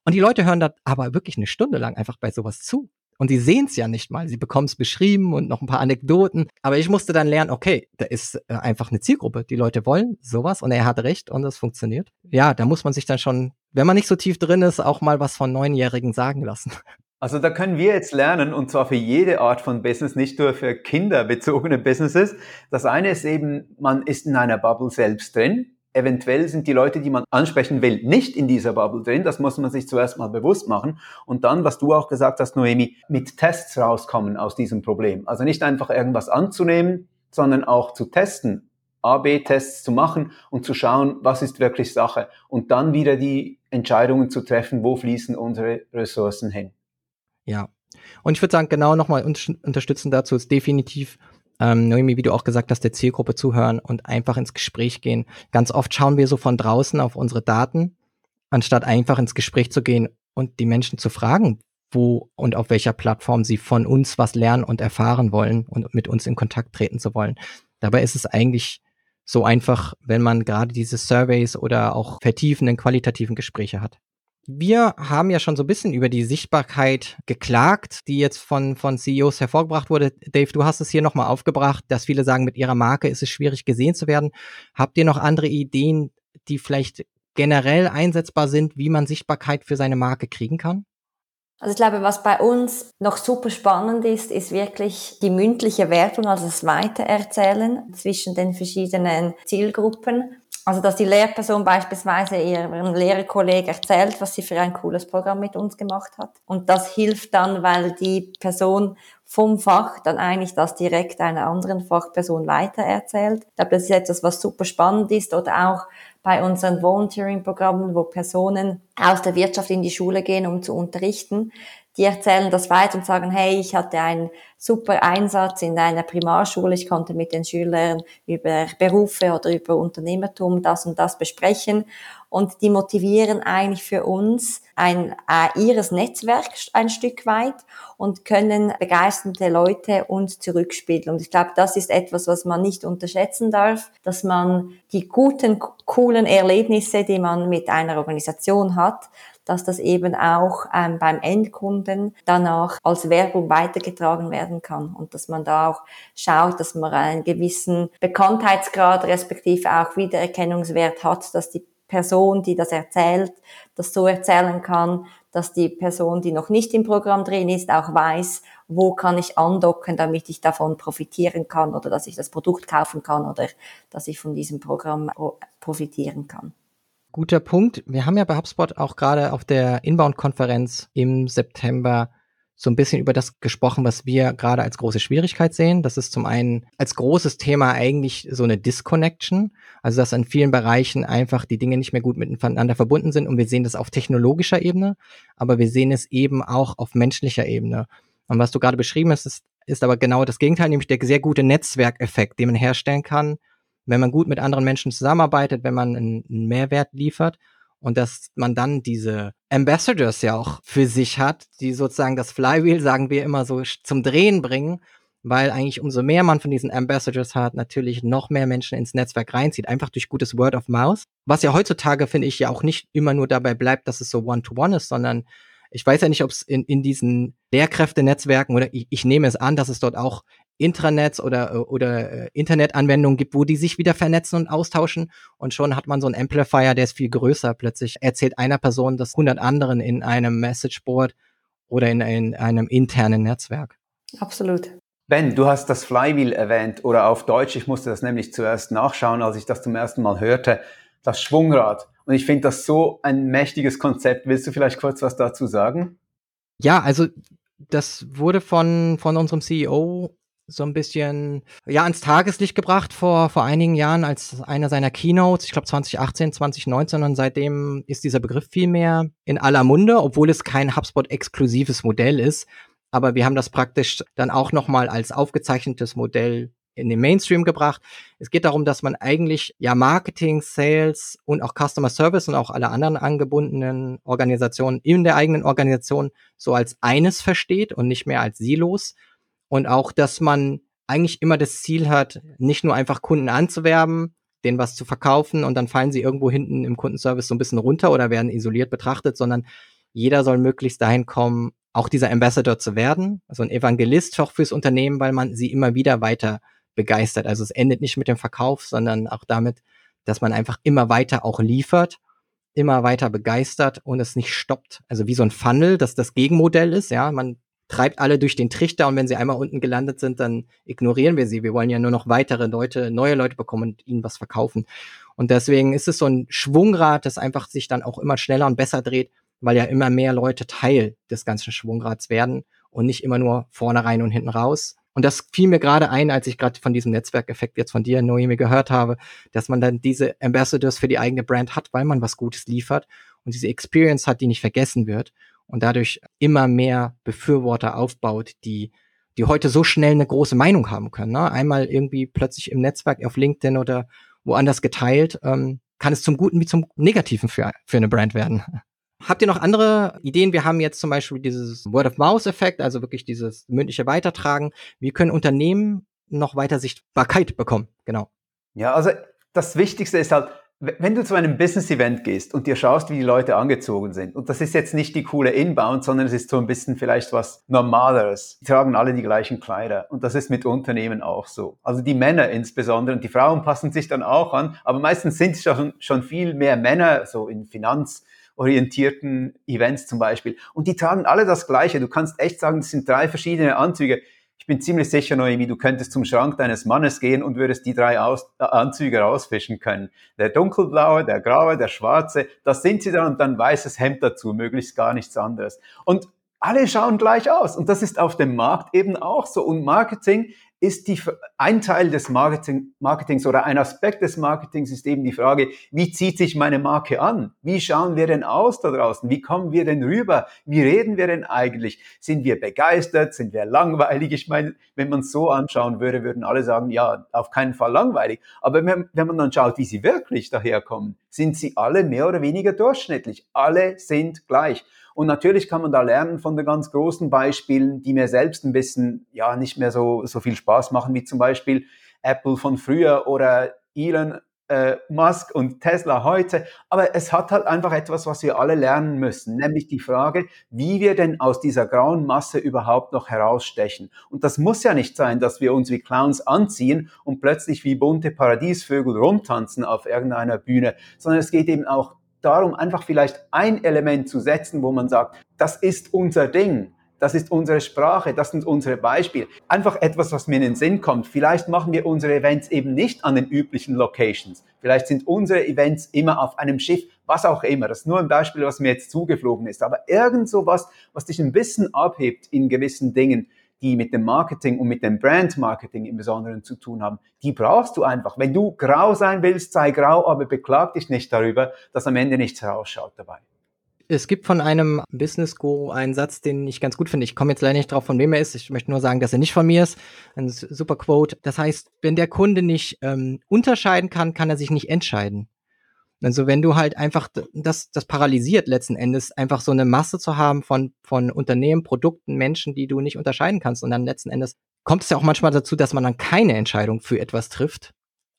Und die Leute hören da aber wirklich eine Stunde lang einfach bei sowas zu. Und die sehen es ja nicht mal. Sie bekommen es beschrieben und noch ein paar Anekdoten. Aber ich musste dann lernen, okay, da ist äh, einfach eine Zielgruppe. Die Leute wollen sowas und er hat recht und es funktioniert. Ja, da muss man sich dann schon, wenn man nicht so tief drin ist, auch mal was von Neunjährigen sagen lassen. Also da können wir jetzt lernen, und zwar für jede Art von Business, nicht nur für kinderbezogene Businesses. Das eine ist eben, man ist in einer Bubble selbst drin eventuell sind die Leute, die man ansprechen will, nicht in dieser Bubble drin. Das muss man sich zuerst mal bewusst machen. Und dann, was du auch gesagt hast, Noemi, mit Tests rauskommen aus diesem Problem. Also nicht einfach irgendwas anzunehmen, sondern auch zu testen, A-B-Tests zu machen und zu schauen, was ist wirklich Sache. Und dann wieder die Entscheidungen zu treffen, wo fließen unsere Ressourcen hin. Ja. Und ich würde sagen, genau nochmal unterstützen dazu ist definitiv ähm, Noemi, wie du auch gesagt hast, der Zielgruppe zuhören und einfach ins Gespräch gehen. Ganz oft schauen wir so von draußen auf unsere Daten, anstatt einfach ins Gespräch zu gehen und die Menschen zu fragen, wo und auf welcher Plattform sie von uns was lernen und erfahren wollen und mit uns in Kontakt treten zu wollen. Dabei ist es eigentlich so einfach, wenn man gerade diese Surveys oder auch vertiefenden qualitativen Gespräche hat. Wir haben ja schon so ein bisschen über die Sichtbarkeit geklagt, die jetzt von, von CEOs hervorgebracht wurde. Dave, du hast es hier nochmal aufgebracht, dass viele sagen, mit ihrer Marke ist es schwierig gesehen zu werden. Habt ihr noch andere Ideen, die vielleicht generell einsetzbar sind, wie man Sichtbarkeit für seine Marke kriegen kann? Also ich glaube, was bei uns noch super spannend ist, ist wirklich die mündliche Werbung, also das Weitererzählen zwischen den verschiedenen Zielgruppen. Also, dass die Lehrperson beispielsweise ihrem Lehrerkollegen erzählt, was sie für ein cooles Programm mit uns gemacht hat. Und das hilft dann, weil die Person vom Fach dann eigentlich das direkt einer anderen Fachperson weitererzählt. Ich glaube, das ist etwas, was super spannend ist oder auch bei unseren Volunteering-Programmen, wo Personen aus der Wirtschaft in die Schule gehen, um zu unterrichten. Die erzählen das weiter und sagen, hey, ich hatte einen super Einsatz in einer Primarschule, ich konnte mit den Schülern über Berufe oder über Unternehmertum das und das besprechen und die motivieren eigentlich für uns ein, äh, ihres Netzwerk ein Stück weit und können begeisterte Leute uns zurückspielen. Und ich glaube, das ist etwas, was man nicht unterschätzen darf, dass man die guten, coolen Erlebnisse, die man mit einer Organisation hat, dass das eben auch ähm, beim Endkunden danach als Werbung weitergetragen werden kann und dass man da auch schaut, dass man einen gewissen Bekanntheitsgrad respektive auch Wiedererkennungswert hat, dass die Person, die das erzählt, das so erzählen kann, dass die Person, die noch nicht im Programm drin ist, auch weiß, wo kann ich andocken, damit ich davon profitieren kann oder dass ich das Produkt kaufen kann oder dass ich von diesem Programm profitieren kann. Guter Punkt. Wir haben ja bei HubSpot auch gerade auf der Inbound-Konferenz im September so ein bisschen über das gesprochen, was wir gerade als große Schwierigkeit sehen. Das ist zum einen als großes Thema eigentlich so eine Disconnection, also dass an vielen Bereichen einfach die Dinge nicht mehr gut miteinander verbunden sind und wir sehen das auf technologischer Ebene, aber wir sehen es eben auch auf menschlicher Ebene. Und was du gerade beschrieben hast, ist, ist aber genau das Gegenteil, nämlich der sehr gute Netzwerkeffekt, den man herstellen kann, wenn man gut mit anderen Menschen zusammenarbeitet, wenn man einen, Mehrwert liefert und dass man dann diese Ambassadors ja auch für sich hat, die sozusagen das Flywheel, sagen wir immer so, zum Drehen bringen, weil eigentlich umso mehr man von diesen Ambassadors hat, natürlich noch mehr Menschen ins Netzwerk reinzieht, einfach durch gutes Word of Mouth. Was ja heutzutage, finde ich, ja auch nicht immer nur dabei bleibt, dass es so One-to-One -one ist, sondern ich weiß ja nicht, ob es in, in diesen Lehrkräftenetzwerken oder ich, ich nehme es an, dass es dort auch Intranets oder, oder äh, Internetanwendungen gibt, wo die sich wieder vernetzen und austauschen. Und schon hat man so einen Amplifier, der ist viel größer. Plötzlich erzählt einer Person das 100 anderen in einem Messageboard oder in, in einem internen Netzwerk. Absolut. Ben, du hast das Flywheel erwähnt oder auf Deutsch, ich musste das nämlich zuerst nachschauen, als ich das zum ersten Mal hörte, das Schwungrad. Und ich finde das so ein mächtiges Konzept. Willst du vielleicht kurz was dazu sagen? Ja, also das wurde von, von unserem CEO so ein bisschen ja ans Tageslicht gebracht vor vor einigen Jahren als einer seiner Keynotes, ich glaube 2018, 2019 und seitdem ist dieser Begriff viel mehr in aller Munde, obwohl es kein HubSpot exklusives Modell ist, aber wir haben das praktisch dann auch noch mal als aufgezeichnetes Modell in den Mainstream gebracht. Es geht darum, dass man eigentlich ja Marketing, Sales und auch Customer Service und auch alle anderen angebundenen Organisationen in der eigenen Organisation so als eines versteht und nicht mehr als Silos und auch, dass man eigentlich immer das Ziel hat, nicht nur einfach Kunden anzuwerben, denen was zu verkaufen und dann fallen sie irgendwo hinten im Kundenservice so ein bisschen runter oder werden isoliert betrachtet, sondern jeder soll möglichst dahin kommen, auch dieser Ambassador zu werden, also ein Evangelist auch fürs Unternehmen, weil man sie immer wieder weiter begeistert. Also es endet nicht mit dem Verkauf, sondern auch damit, dass man einfach immer weiter auch liefert, immer weiter begeistert und es nicht stoppt. Also wie so ein Funnel, dass das Gegenmodell ist, ja, man treibt alle durch den Trichter und wenn sie einmal unten gelandet sind, dann ignorieren wir sie. Wir wollen ja nur noch weitere Leute, neue Leute bekommen und ihnen was verkaufen. Und deswegen ist es so ein Schwungrad, das einfach sich dann auch immer schneller und besser dreht, weil ja immer mehr Leute Teil des ganzen Schwungrads werden und nicht immer nur vorne rein und hinten raus. Und das fiel mir gerade ein, als ich gerade von diesem Netzwerkeffekt jetzt von dir, Noemi, gehört habe, dass man dann diese Ambassadors für die eigene Brand hat, weil man was Gutes liefert und diese Experience hat, die nicht vergessen wird und dadurch immer mehr Befürworter aufbaut, die die heute so schnell eine große Meinung haben können. Ne? Einmal irgendwie plötzlich im Netzwerk auf LinkedIn oder woanders geteilt, ähm, kann es zum Guten wie zum Negativen für, für eine Brand werden. Habt ihr noch andere Ideen? Wir haben jetzt zum Beispiel dieses Word-of-Mouse-Effekt, also wirklich dieses mündliche Weitertragen. Wie können Unternehmen noch weiter Sichtbarkeit bekommen? Genau. Ja, also das Wichtigste ist halt, wenn du zu einem Business-Event gehst und dir schaust, wie die Leute angezogen sind, und das ist jetzt nicht die coole Inbound, sondern es ist so ein bisschen vielleicht was Normaleres. Die tragen alle die gleichen Kleider. Und das ist mit Unternehmen auch so. Also die Männer insbesondere und die Frauen passen sich dann auch an, aber meistens sind es schon, schon viel mehr Männer, so in finanzorientierten Events zum Beispiel. Und die tragen alle das Gleiche. Du kannst echt sagen, das sind drei verschiedene Anzüge ich bin ziemlich sicher, Noemi, du könntest zum Schrank deines Mannes gehen und würdest die drei Aus äh, Anzüge rausfischen können. Der dunkelblaue, der graue, der schwarze, das sind sie dann und dann weißes Hemd dazu, möglichst gar nichts anderes. Und alle schauen gleich aus. Und das ist auf dem Markt eben auch so. Und Marketing ist die, ein Teil des Marketing, Marketings oder ein Aspekt des Marketings ist eben die Frage, wie zieht sich meine Marke an? Wie schauen wir denn aus da draußen? Wie kommen wir denn rüber? Wie reden wir denn eigentlich? Sind wir begeistert? Sind wir langweilig? Ich meine, wenn man es so anschauen würde, würden alle sagen, ja, auf keinen Fall langweilig. Aber wenn, wenn man dann schaut, wie sie wirklich daherkommen, sind sie alle mehr oder weniger durchschnittlich. Alle sind gleich. Und natürlich kann man da lernen von den ganz großen Beispielen, die mir selbst ein bisschen, ja, nicht mehr so, so viel Spaß machen, wie zum Beispiel Apple von früher oder Elon äh, Musk und Tesla heute. Aber es hat halt einfach etwas, was wir alle lernen müssen, nämlich die Frage, wie wir denn aus dieser grauen Masse überhaupt noch herausstechen. Und das muss ja nicht sein, dass wir uns wie Clowns anziehen und plötzlich wie bunte Paradiesvögel rumtanzen auf irgendeiner Bühne, sondern es geht eben auch darum, einfach vielleicht ein Element zu setzen, wo man sagt, das ist unser Ding. Das ist unsere Sprache, das sind unsere Beispiele. Einfach etwas, was mir in den Sinn kommt. Vielleicht machen wir unsere Events eben nicht an den üblichen Locations. Vielleicht sind unsere Events immer auf einem Schiff, was auch immer. Das ist nur ein Beispiel, was mir jetzt zugeflogen ist. Aber irgend so was, was dich ein bisschen abhebt in gewissen Dingen die mit dem Marketing und mit dem Brand-Marketing im Besonderen zu tun haben, die brauchst du einfach. Wenn du grau sein willst, sei grau, aber beklag dich nicht darüber, dass am Ende nichts herausschaut dabei. Es gibt von einem Business Guru einen Satz, den ich ganz gut finde. Ich komme jetzt leider nicht drauf, von wem er ist. Ich möchte nur sagen, dass er nicht von mir ist. Ein super Quote. Das heißt, wenn der Kunde nicht ähm, unterscheiden kann, kann er sich nicht entscheiden. Also wenn du halt einfach das, das paralysiert letzten Endes, einfach so eine Masse zu haben von, von Unternehmen, Produkten, Menschen, die du nicht unterscheiden kannst. Und dann letzten Endes kommt es ja auch manchmal dazu, dass man dann keine Entscheidung für etwas trifft.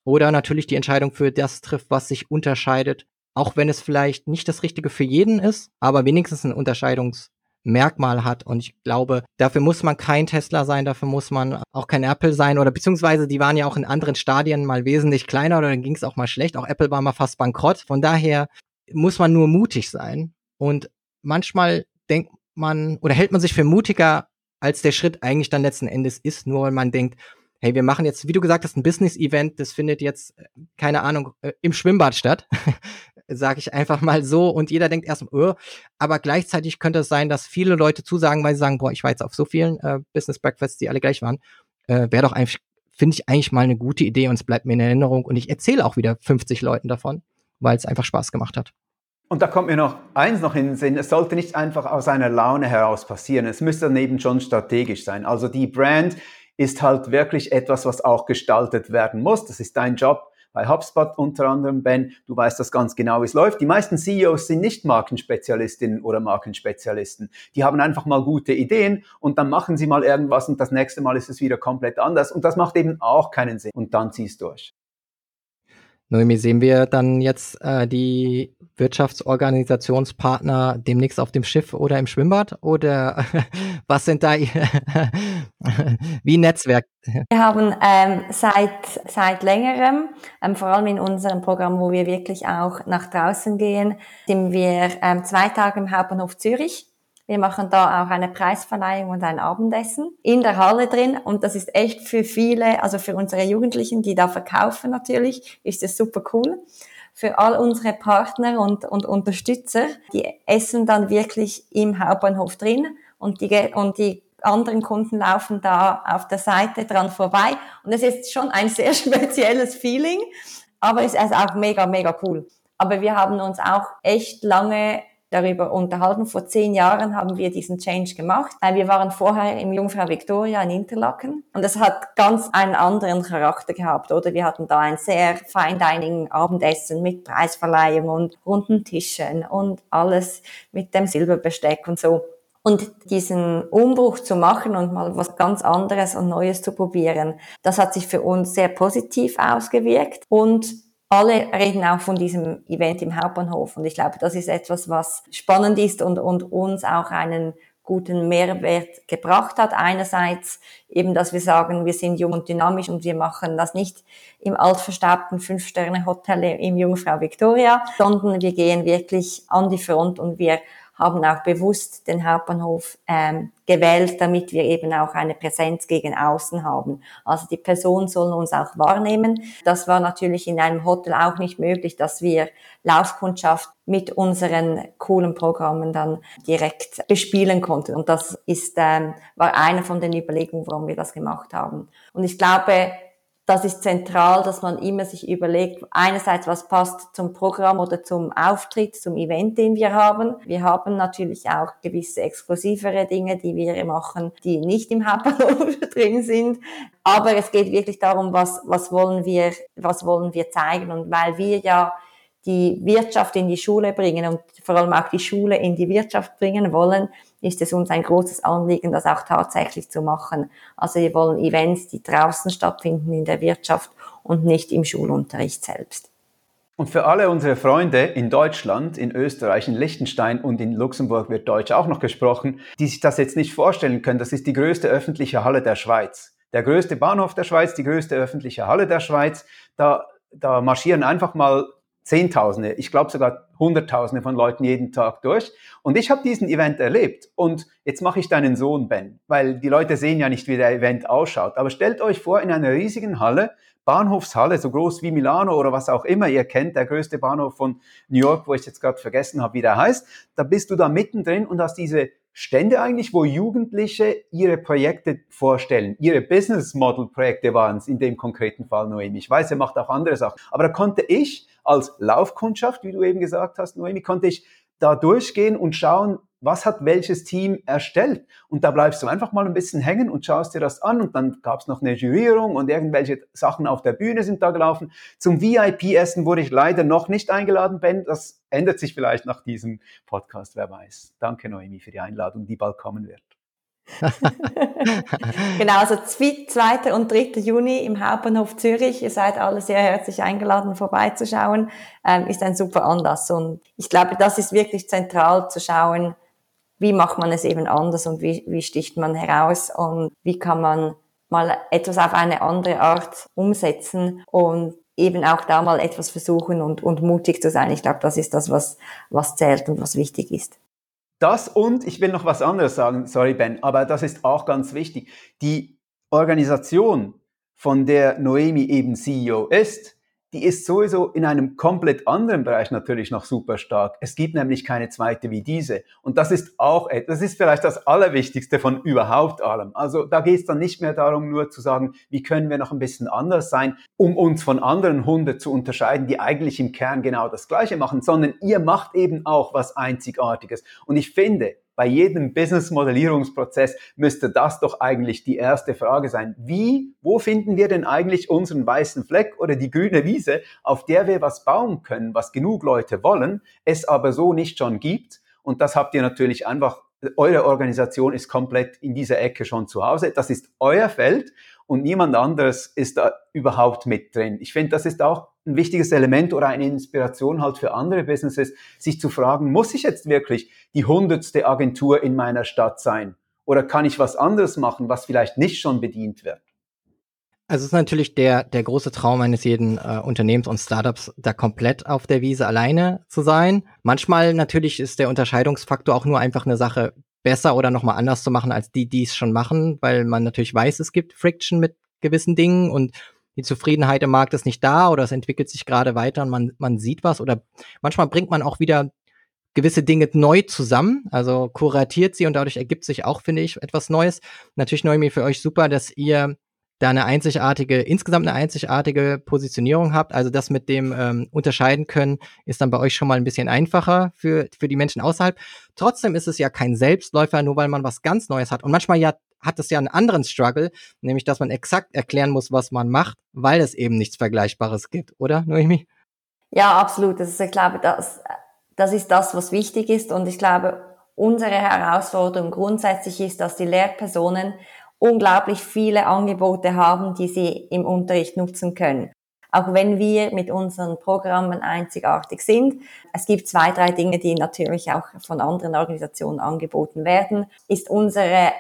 Oder natürlich die Entscheidung für das trifft, was sich unterscheidet. Auch wenn es vielleicht nicht das Richtige für jeden ist, aber wenigstens ein Unterscheidungs, Merkmal hat. Und ich glaube, dafür muss man kein Tesla sein, dafür muss man auch kein Apple sein oder beziehungsweise die waren ja auch in anderen Stadien mal wesentlich kleiner oder dann ging es auch mal schlecht. Auch Apple war mal fast bankrott. Von daher muss man nur mutig sein. Und manchmal denkt man oder hält man sich für mutiger, als der Schritt eigentlich dann letzten Endes ist, nur weil man denkt, hey, wir machen jetzt, wie du gesagt hast, ein Business-Event, das findet jetzt, äh, keine Ahnung, äh, im Schwimmbad statt. sage ich einfach mal so. Und jeder denkt erst, oh, aber gleichzeitig könnte es sein, dass viele Leute zusagen, weil sie sagen, boah, ich war jetzt auf so vielen äh, Business Breakfasts, die alle gleich waren. Äh, Wäre doch eigentlich, finde ich eigentlich mal eine gute Idee und es bleibt mir in Erinnerung. Und ich erzähle auch wieder 50 Leuten davon, weil es einfach Spaß gemacht hat. Und da kommt mir noch eins noch in den Sinn, es sollte nicht einfach aus einer Laune heraus passieren, es müsste daneben schon strategisch sein. Also die Brand ist halt wirklich etwas, was auch gestaltet werden muss. Das ist dein Job, bei HubSpot unter anderem, Ben, du weißt das ganz genau, wie es läuft. Die meisten CEOs sind nicht Markenspezialistinnen oder Markenspezialisten. Die haben einfach mal gute Ideen und dann machen sie mal irgendwas und das nächste Mal ist es wieder komplett anders und das macht eben auch keinen Sinn und dann ziehst du durch. Noemi, sehen wir dann jetzt äh, die Wirtschaftsorganisationspartner demnächst auf dem Schiff oder im Schwimmbad? Oder was sind da wie Netzwerk? Wir haben ähm, seit, seit längerem, ähm, vor allem in unserem Programm, wo wir wirklich auch nach draußen gehen, sind wir ähm, zwei Tage im Hauptbahnhof Zürich wir machen da auch eine Preisverleihung und ein Abendessen in der Halle drin und das ist echt für viele, also für unsere Jugendlichen, die da verkaufen natürlich, ist das super cool. Für all unsere Partner und, und Unterstützer, die essen dann wirklich im Hauptbahnhof drin und die, und die anderen Kunden laufen da auf der Seite dran vorbei und es ist schon ein sehr spezielles Feeling, aber es ist auch mega, mega cool. Aber wir haben uns auch echt lange darüber unterhalten. Vor zehn Jahren haben wir diesen Change gemacht. Wir waren vorher im Jungfrau Victoria in Interlaken und das hat ganz einen anderen Charakter gehabt, oder? Wir hatten da ein sehr Fine Dining Abendessen mit Preisverleihung und runden Tischen und alles mit dem Silberbesteck und so. Und diesen Umbruch zu machen und mal was ganz anderes und Neues zu probieren, das hat sich für uns sehr positiv ausgewirkt und alle reden auch von diesem Event im Hauptbahnhof und ich glaube, das ist etwas, was spannend ist und, und uns auch einen guten Mehrwert gebracht hat. Einerseits eben, dass wir sagen, wir sind jung und dynamisch und wir machen das nicht im altverstaubten Fünf-Sterne-Hotel im Jungfrau Victoria, sondern wir gehen wirklich an die Front und wir haben auch bewusst den Hauptbahnhof ähm, gewählt, damit wir eben auch eine Präsenz gegen außen haben. Also die Personen sollen uns auch wahrnehmen. Das war natürlich in einem Hotel auch nicht möglich, dass wir Laufkundschaft mit unseren coolen Programmen dann direkt bespielen konnten. Und das ist, ähm, war eine von den Überlegungen, warum wir das gemacht haben. Und ich glaube, das ist zentral, dass man immer sich überlegt, einerseits, was passt zum Programm oder zum Auftritt, zum Event, den wir haben. Wir haben natürlich auch gewisse exklusivere Dinge, die wir machen, die nicht im Hauptbahnhof drin sind. Aber es geht wirklich darum, was, was wollen wir, was wollen wir zeigen. Und weil wir ja die Wirtschaft in die Schule bringen und vor allem auch die Schule in die Wirtschaft bringen wollen, ist es uns ein großes Anliegen, das auch tatsächlich zu machen. Also wir wollen Events, die draußen stattfinden in der Wirtschaft und nicht im Schulunterricht selbst. Und für alle unsere Freunde in Deutschland, in Österreich, in Liechtenstein und in Luxemburg wird Deutsch auch noch gesprochen, die sich das jetzt nicht vorstellen können, das ist die größte öffentliche Halle der Schweiz. Der größte Bahnhof der Schweiz, die größte öffentliche Halle der Schweiz. Da, da marschieren einfach mal Zehntausende, ich glaube sogar Hunderttausende von Leuten jeden Tag durch. Und ich habe diesen Event erlebt. Und jetzt mache ich deinen Sohn Ben, weil die Leute sehen ja nicht, wie der Event ausschaut. Aber stellt euch vor, in einer riesigen Halle, Bahnhofshalle, so groß wie Milano oder was auch immer ihr kennt, der größte Bahnhof von New York, wo ich jetzt gerade vergessen habe, wie der heißt, da bist du da mittendrin und hast diese Stände eigentlich, wo Jugendliche ihre Projekte vorstellen. Ihre Business Model Projekte waren es in dem konkreten Fall, Noemi. Ich weiß, er macht auch andere Sachen. Aber da konnte ich als Laufkundschaft, wie du eben gesagt hast, Noemi, konnte ich da durchgehen und schauen, was hat welches Team erstellt. Und da bleibst du einfach mal ein bisschen hängen und schaust dir das an. Und dann gab es noch eine Jurierung und irgendwelche Sachen auf der Bühne sind da gelaufen. Zum VIP-Essen wurde ich leider noch nicht eingeladen, Ben. Das ändert sich vielleicht nach diesem Podcast, wer weiß. Danke, Noemi, für die Einladung, die bald kommen wird. Genau, also 2. und 3. Juni im Hauptbahnhof Zürich. Ihr seid alle sehr herzlich eingeladen, vorbeizuschauen. Ähm, ist ein super Anlass. Und ich glaube, das ist wirklich zentral zu schauen, wie macht man es eben anders und wie, wie sticht man heraus und wie kann man mal etwas auf eine andere Art umsetzen und eben auch da mal etwas versuchen und, und mutig zu sein. Ich glaube, das ist das, was, was zählt und was wichtig ist. Das und ich will noch was anderes sagen, sorry Ben, aber das ist auch ganz wichtig. Die Organisation, von der Noemi eben CEO ist, die ist sowieso in einem komplett anderen Bereich natürlich noch super stark. Es gibt nämlich keine zweite wie diese. Und das ist auch, das ist vielleicht das Allerwichtigste von überhaupt allem. Also da geht es dann nicht mehr darum, nur zu sagen, wie können wir noch ein bisschen anders sein, um uns von anderen Hunden zu unterscheiden, die eigentlich im Kern genau das Gleiche machen, sondern ihr macht eben auch was Einzigartiges. Und ich finde, bei jedem Business-Modellierungsprozess müsste das doch eigentlich die erste Frage sein. Wie, wo finden wir denn eigentlich unseren weißen Fleck oder die grüne Wiese, auf der wir was bauen können, was genug Leute wollen, es aber so nicht schon gibt? Und das habt ihr natürlich einfach, eure Organisation ist komplett in dieser Ecke schon zu Hause. Das ist euer Feld und niemand anderes ist da überhaupt mit drin. Ich finde, das ist auch ein wichtiges Element oder eine Inspiration halt für andere Businesses, sich zu fragen, muss ich jetzt wirklich die hundertste Agentur in meiner Stadt sein? Oder kann ich was anderes machen, was vielleicht nicht schon bedient wird? Also es ist natürlich der, der große Traum eines jeden äh, Unternehmens und Startups, da komplett auf der Wiese alleine zu sein. Manchmal natürlich ist der Unterscheidungsfaktor auch nur einfach eine Sache besser oder nochmal anders zu machen als die, die es schon machen, weil man natürlich weiß, es gibt Friction mit gewissen Dingen und die Zufriedenheit im Markt ist nicht da oder es entwickelt sich gerade weiter und man, man sieht was oder manchmal bringt man auch wieder gewisse Dinge neu zusammen, also kuratiert sie und dadurch ergibt sich auch, finde ich, etwas Neues. Natürlich neu mir für euch super, dass ihr da eine einzigartige, insgesamt eine einzigartige Positionierung habt. Also das mit dem ähm, unterscheiden können, ist dann bei euch schon mal ein bisschen einfacher für, für die Menschen außerhalb. Trotzdem ist es ja kein Selbstläufer, nur weil man was ganz Neues hat. Und manchmal ja hat es ja einen anderen Struggle, nämlich dass man exakt erklären muss, was man macht, weil es eben nichts Vergleichbares gibt, oder Noemi? Ja, absolut. Das ist, ich glaube, das, das ist das, was wichtig ist. Und ich glaube, unsere Herausforderung grundsätzlich ist, dass die Lehrpersonen unglaublich viele Angebote haben, die sie im Unterricht nutzen können. auch wenn wir mit unseren Programmen einzigartig sind. Es gibt zwei, drei Dinge, die natürlich auch von anderen Organisationen angeboten werden, ist unsere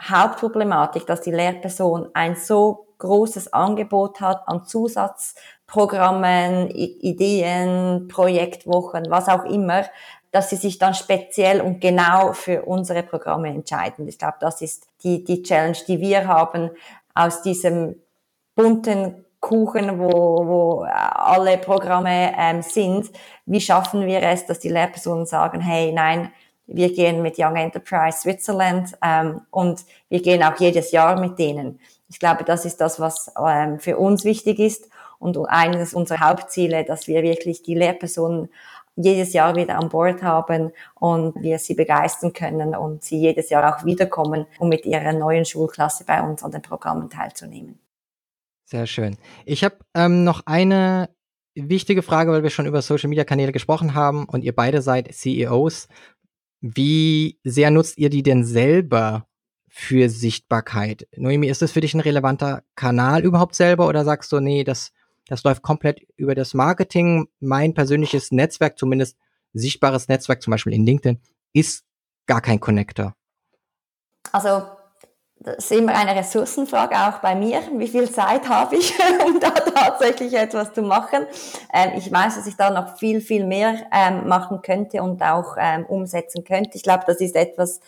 Hauptproblematik, dass die Lehrperson ein so großes Angebot hat an Zusatzprogrammen, Ideen, Projektwochen, was auch immer, dass sie sich dann speziell und genau für unsere Programme entscheiden. Ich glaube, das ist die, die Challenge, die wir haben aus diesem bunten Kuchen, wo, wo alle Programme ähm, sind. Wie schaffen wir es, dass die Lehrpersonen sagen, hey, nein, wir gehen mit Young Enterprise Switzerland ähm, und wir gehen auch jedes Jahr mit denen. Ich glaube, das ist das, was ähm, für uns wichtig ist und eines unserer Hauptziele, dass wir wirklich die Lehrpersonen jedes Jahr wieder an Bord haben und wir sie begeistern können und sie jedes Jahr auch wiederkommen, um mit ihrer neuen Schulklasse bei uns an den Programmen teilzunehmen. Sehr schön. Ich habe ähm, noch eine wichtige Frage, weil wir schon über Social-Media-Kanäle gesprochen haben und ihr beide seid CEOs. Wie sehr nutzt ihr die denn selber für Sichtbarkeit? Noemi, ist das für dich ein relevanter Kanal überhaupt selber oder sagst du, nee, das das läuft komplett über das Marketing. Mein persönliches Netzwerk, zumindest sichtbares Netzwerk, zum Beispiel in LinkedIn, ist gar kein Connector. Also das ist immer eine Ressourcenfrage, auch bei mir. Wie viel Zeit habe ich, um da tatsächlich etwas zu machen? Ähm, ich weiß, dass ich da noch viel, viel mehr ähm, machen könnte und auch ähm, umsetzen könnte. Ich glaube, das ist etwas,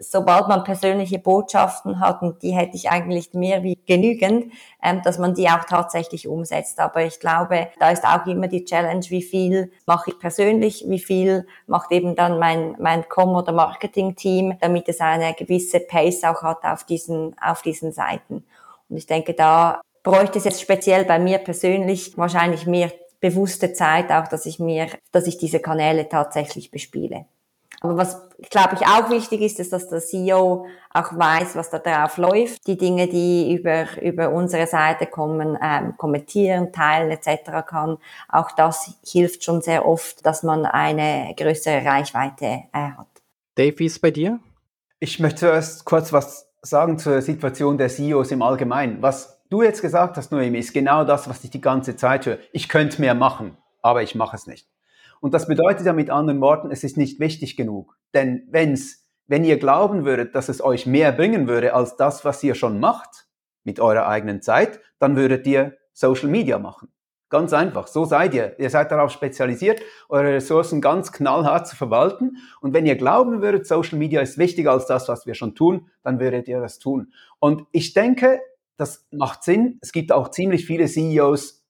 sobald man persönliche Botschaften hat, und die hätte ich eigentlich mehr wie genügend, ähm, dass man die auch tatsächlich umsetzt. Aber ich glaube, da ist auch immer die Challenge, wie viel mache ich persönlich, wie viel macht eben dann mein, mein Com- oder Marketing-Team, damit es eine gewisse Pace auch hat auf diesen, auf diesen Seiten. Und ich denke, da bräuchte es jetzt speziell bei mir persönlich wahrscheinlich mehr bewusste Zeit auch, dass ich mir, dass ich diese Kanäle tatsächlich bespiele. Aber was, glaube ich, auch wichtig ist, ist, dass der CEO auch weiß, was da drauf läuft. Die Dinge, die über, über unsere Seite kommen, ähm, kommentieren, teilen etc. kann. Auch das hilft schon sehr oft, dass man eine größere Reichweite äh, hat. Dave, wie ist es bei dir? Ich möchte zuerst kurz was sagen zur Situation der CEOs im Allgemeinen. Was du jetzt gesagt hast, Noemi, ist genau das, was ich die ganze Zeit höre. Ich könnte mehr machen, aber ich mache es nicht. Und das bedeutet ja mit anderen Worten, es ist nicht wichtig genug. Denn wenn's, wenn ihr glauben würdet, dass es euch mehr bringen würde als das, was ihr schon macht mit eurer eigenen Zeit, dann würdet ihr Social Media machen. Ganz einfach, so seid ihr. Ihr seid darauf spezialisiert, eure Ressourcen ganz knallhart zu verwalten. Und wenn ihr glauben würdet, Social Media ist wichtiger als das, was wir schon tun, dann würdet ihr das tun. Und ich denke, das macht Sinn. Es gibt auch ziemlich viele CEOs,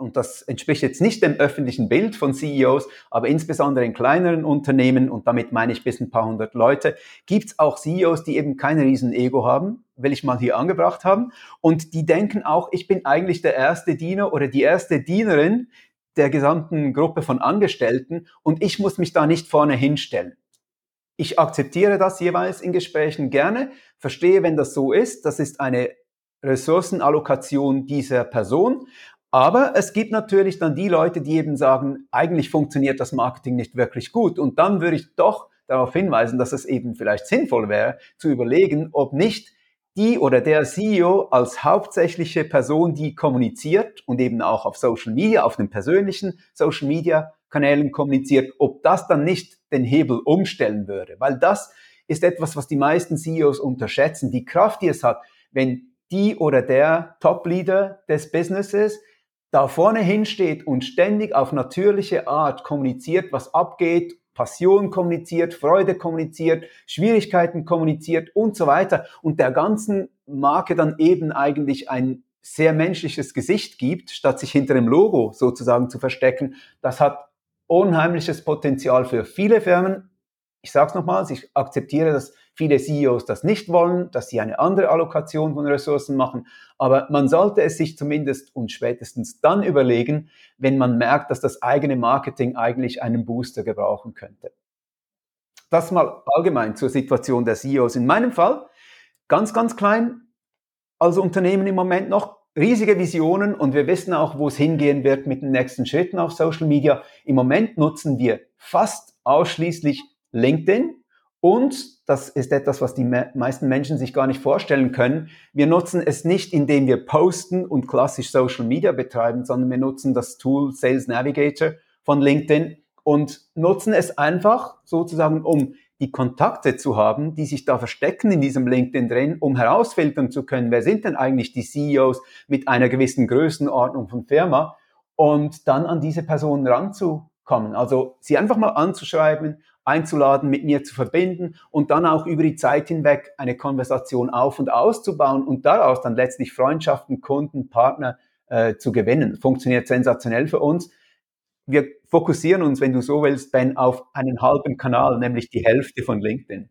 und das entspricht jetzt nicht dem öffentlichen Bild von CEOs, aber insbesondere in kleineren Unternehmen, und damit meine ich bis ein paar hundert Leute, gibt es auch CEOs, die eben kein riesen Ego haben, will ich mal hier angebracht haben, und die denken auch, ich bin eigentlich der erste Diener oder die erste Dienerin der gesamten Gruppe von Angestellten und ich muss mich da nicht vorne hinstellen. Ich akzeptiere das jeweils in Gesprächen gerne, verstehe, wenn das so ist, das ist eine Ressourcenallokation dieser Person, aber es gibt natürlich dann die Leute, die eben sagen, eigentlich funktioniert das Marketing nicht wirklich gut. Und dann würde ich doch darauf hinweisen, dass es eben vielleicht sinnvoll wäre, zu überlegen, ob nicht die oder der CEO als hauptsächliche Person, die kommuniziert und eben auch auf Social Media, auf den persönlichen Social Media Kanälen kommuniziert, ob das dann nicht den Hebel umstellen würde. Weil das ist etwas, was die meisten CEOs unterschätzen. Die Kraft, die es hat, wenn die oder der Top-Leader des Businesses da vorne hinsteht und ständig auf natürliche Art kommuniziert, was abgeht, Passion kommuniziert, Freude kommuniziert, Schwierigkeiten kommuniziert und so weiter und der ganzen Marke dann eben eigentlich ein sehr menschliches Gesicht gibt, statt sich hinter dem Logo sozusagen zu verstecken, das hat unheimliches Potenzial für viele Firmen. Ich sage es nochmals, ich akzeptiere, dass viele CEOs das nicht wollen, dass sie eine andere Allokation von Ressourcen machen. Aber man sollte es sich zumindest und spätestens dann überlegen, wenn man merkt, dass das eigene Marketing eigentlich einen Booster gebrauchen könnte. Das mal allgemein zur Situation der CEOs. In meinem Fall ganz, ganz klein als Unternehmen im Moment noch riesige Visionen und wir wissen auch, wo es hingehen wird mit den nächsten Schritten auf Social Media. Im Moment nutzen wir fast ausschließlich LinkedIn Und das ist etwas, was die meisten Menschen sich gar nicht vorstellen können. Wir nutzen es nicht, indem wir posten und klassisch Social Media betreiben, sondern wir nutzen das Tool Sales Navigator von LinkedIn und nutzen es einfach sozusagen, um die Kontakte zu haben, die sich da verstecken in diesem LinkedIn drin, um herausfiltern zu können, wer sind denn eigentlich die CEOs mit einer gewissen Größenordnung von Firma und dann an diese Personen ranzukommen. Also sie einfach mal anzuschreiben, einzuladen, mit mir zu verbinden und dann auch über die Zeit hinweg eine Konversation auf und auszubauen und daraus dann letztlich Freundschaften, Kunden, Partner äh, zu gewinnen. Funktioniert sensationell für uns wir fokussieren uns, wenn du so willst, Ben, auf einen halben Kanal, nämlich die Hälfte von LinkedIn.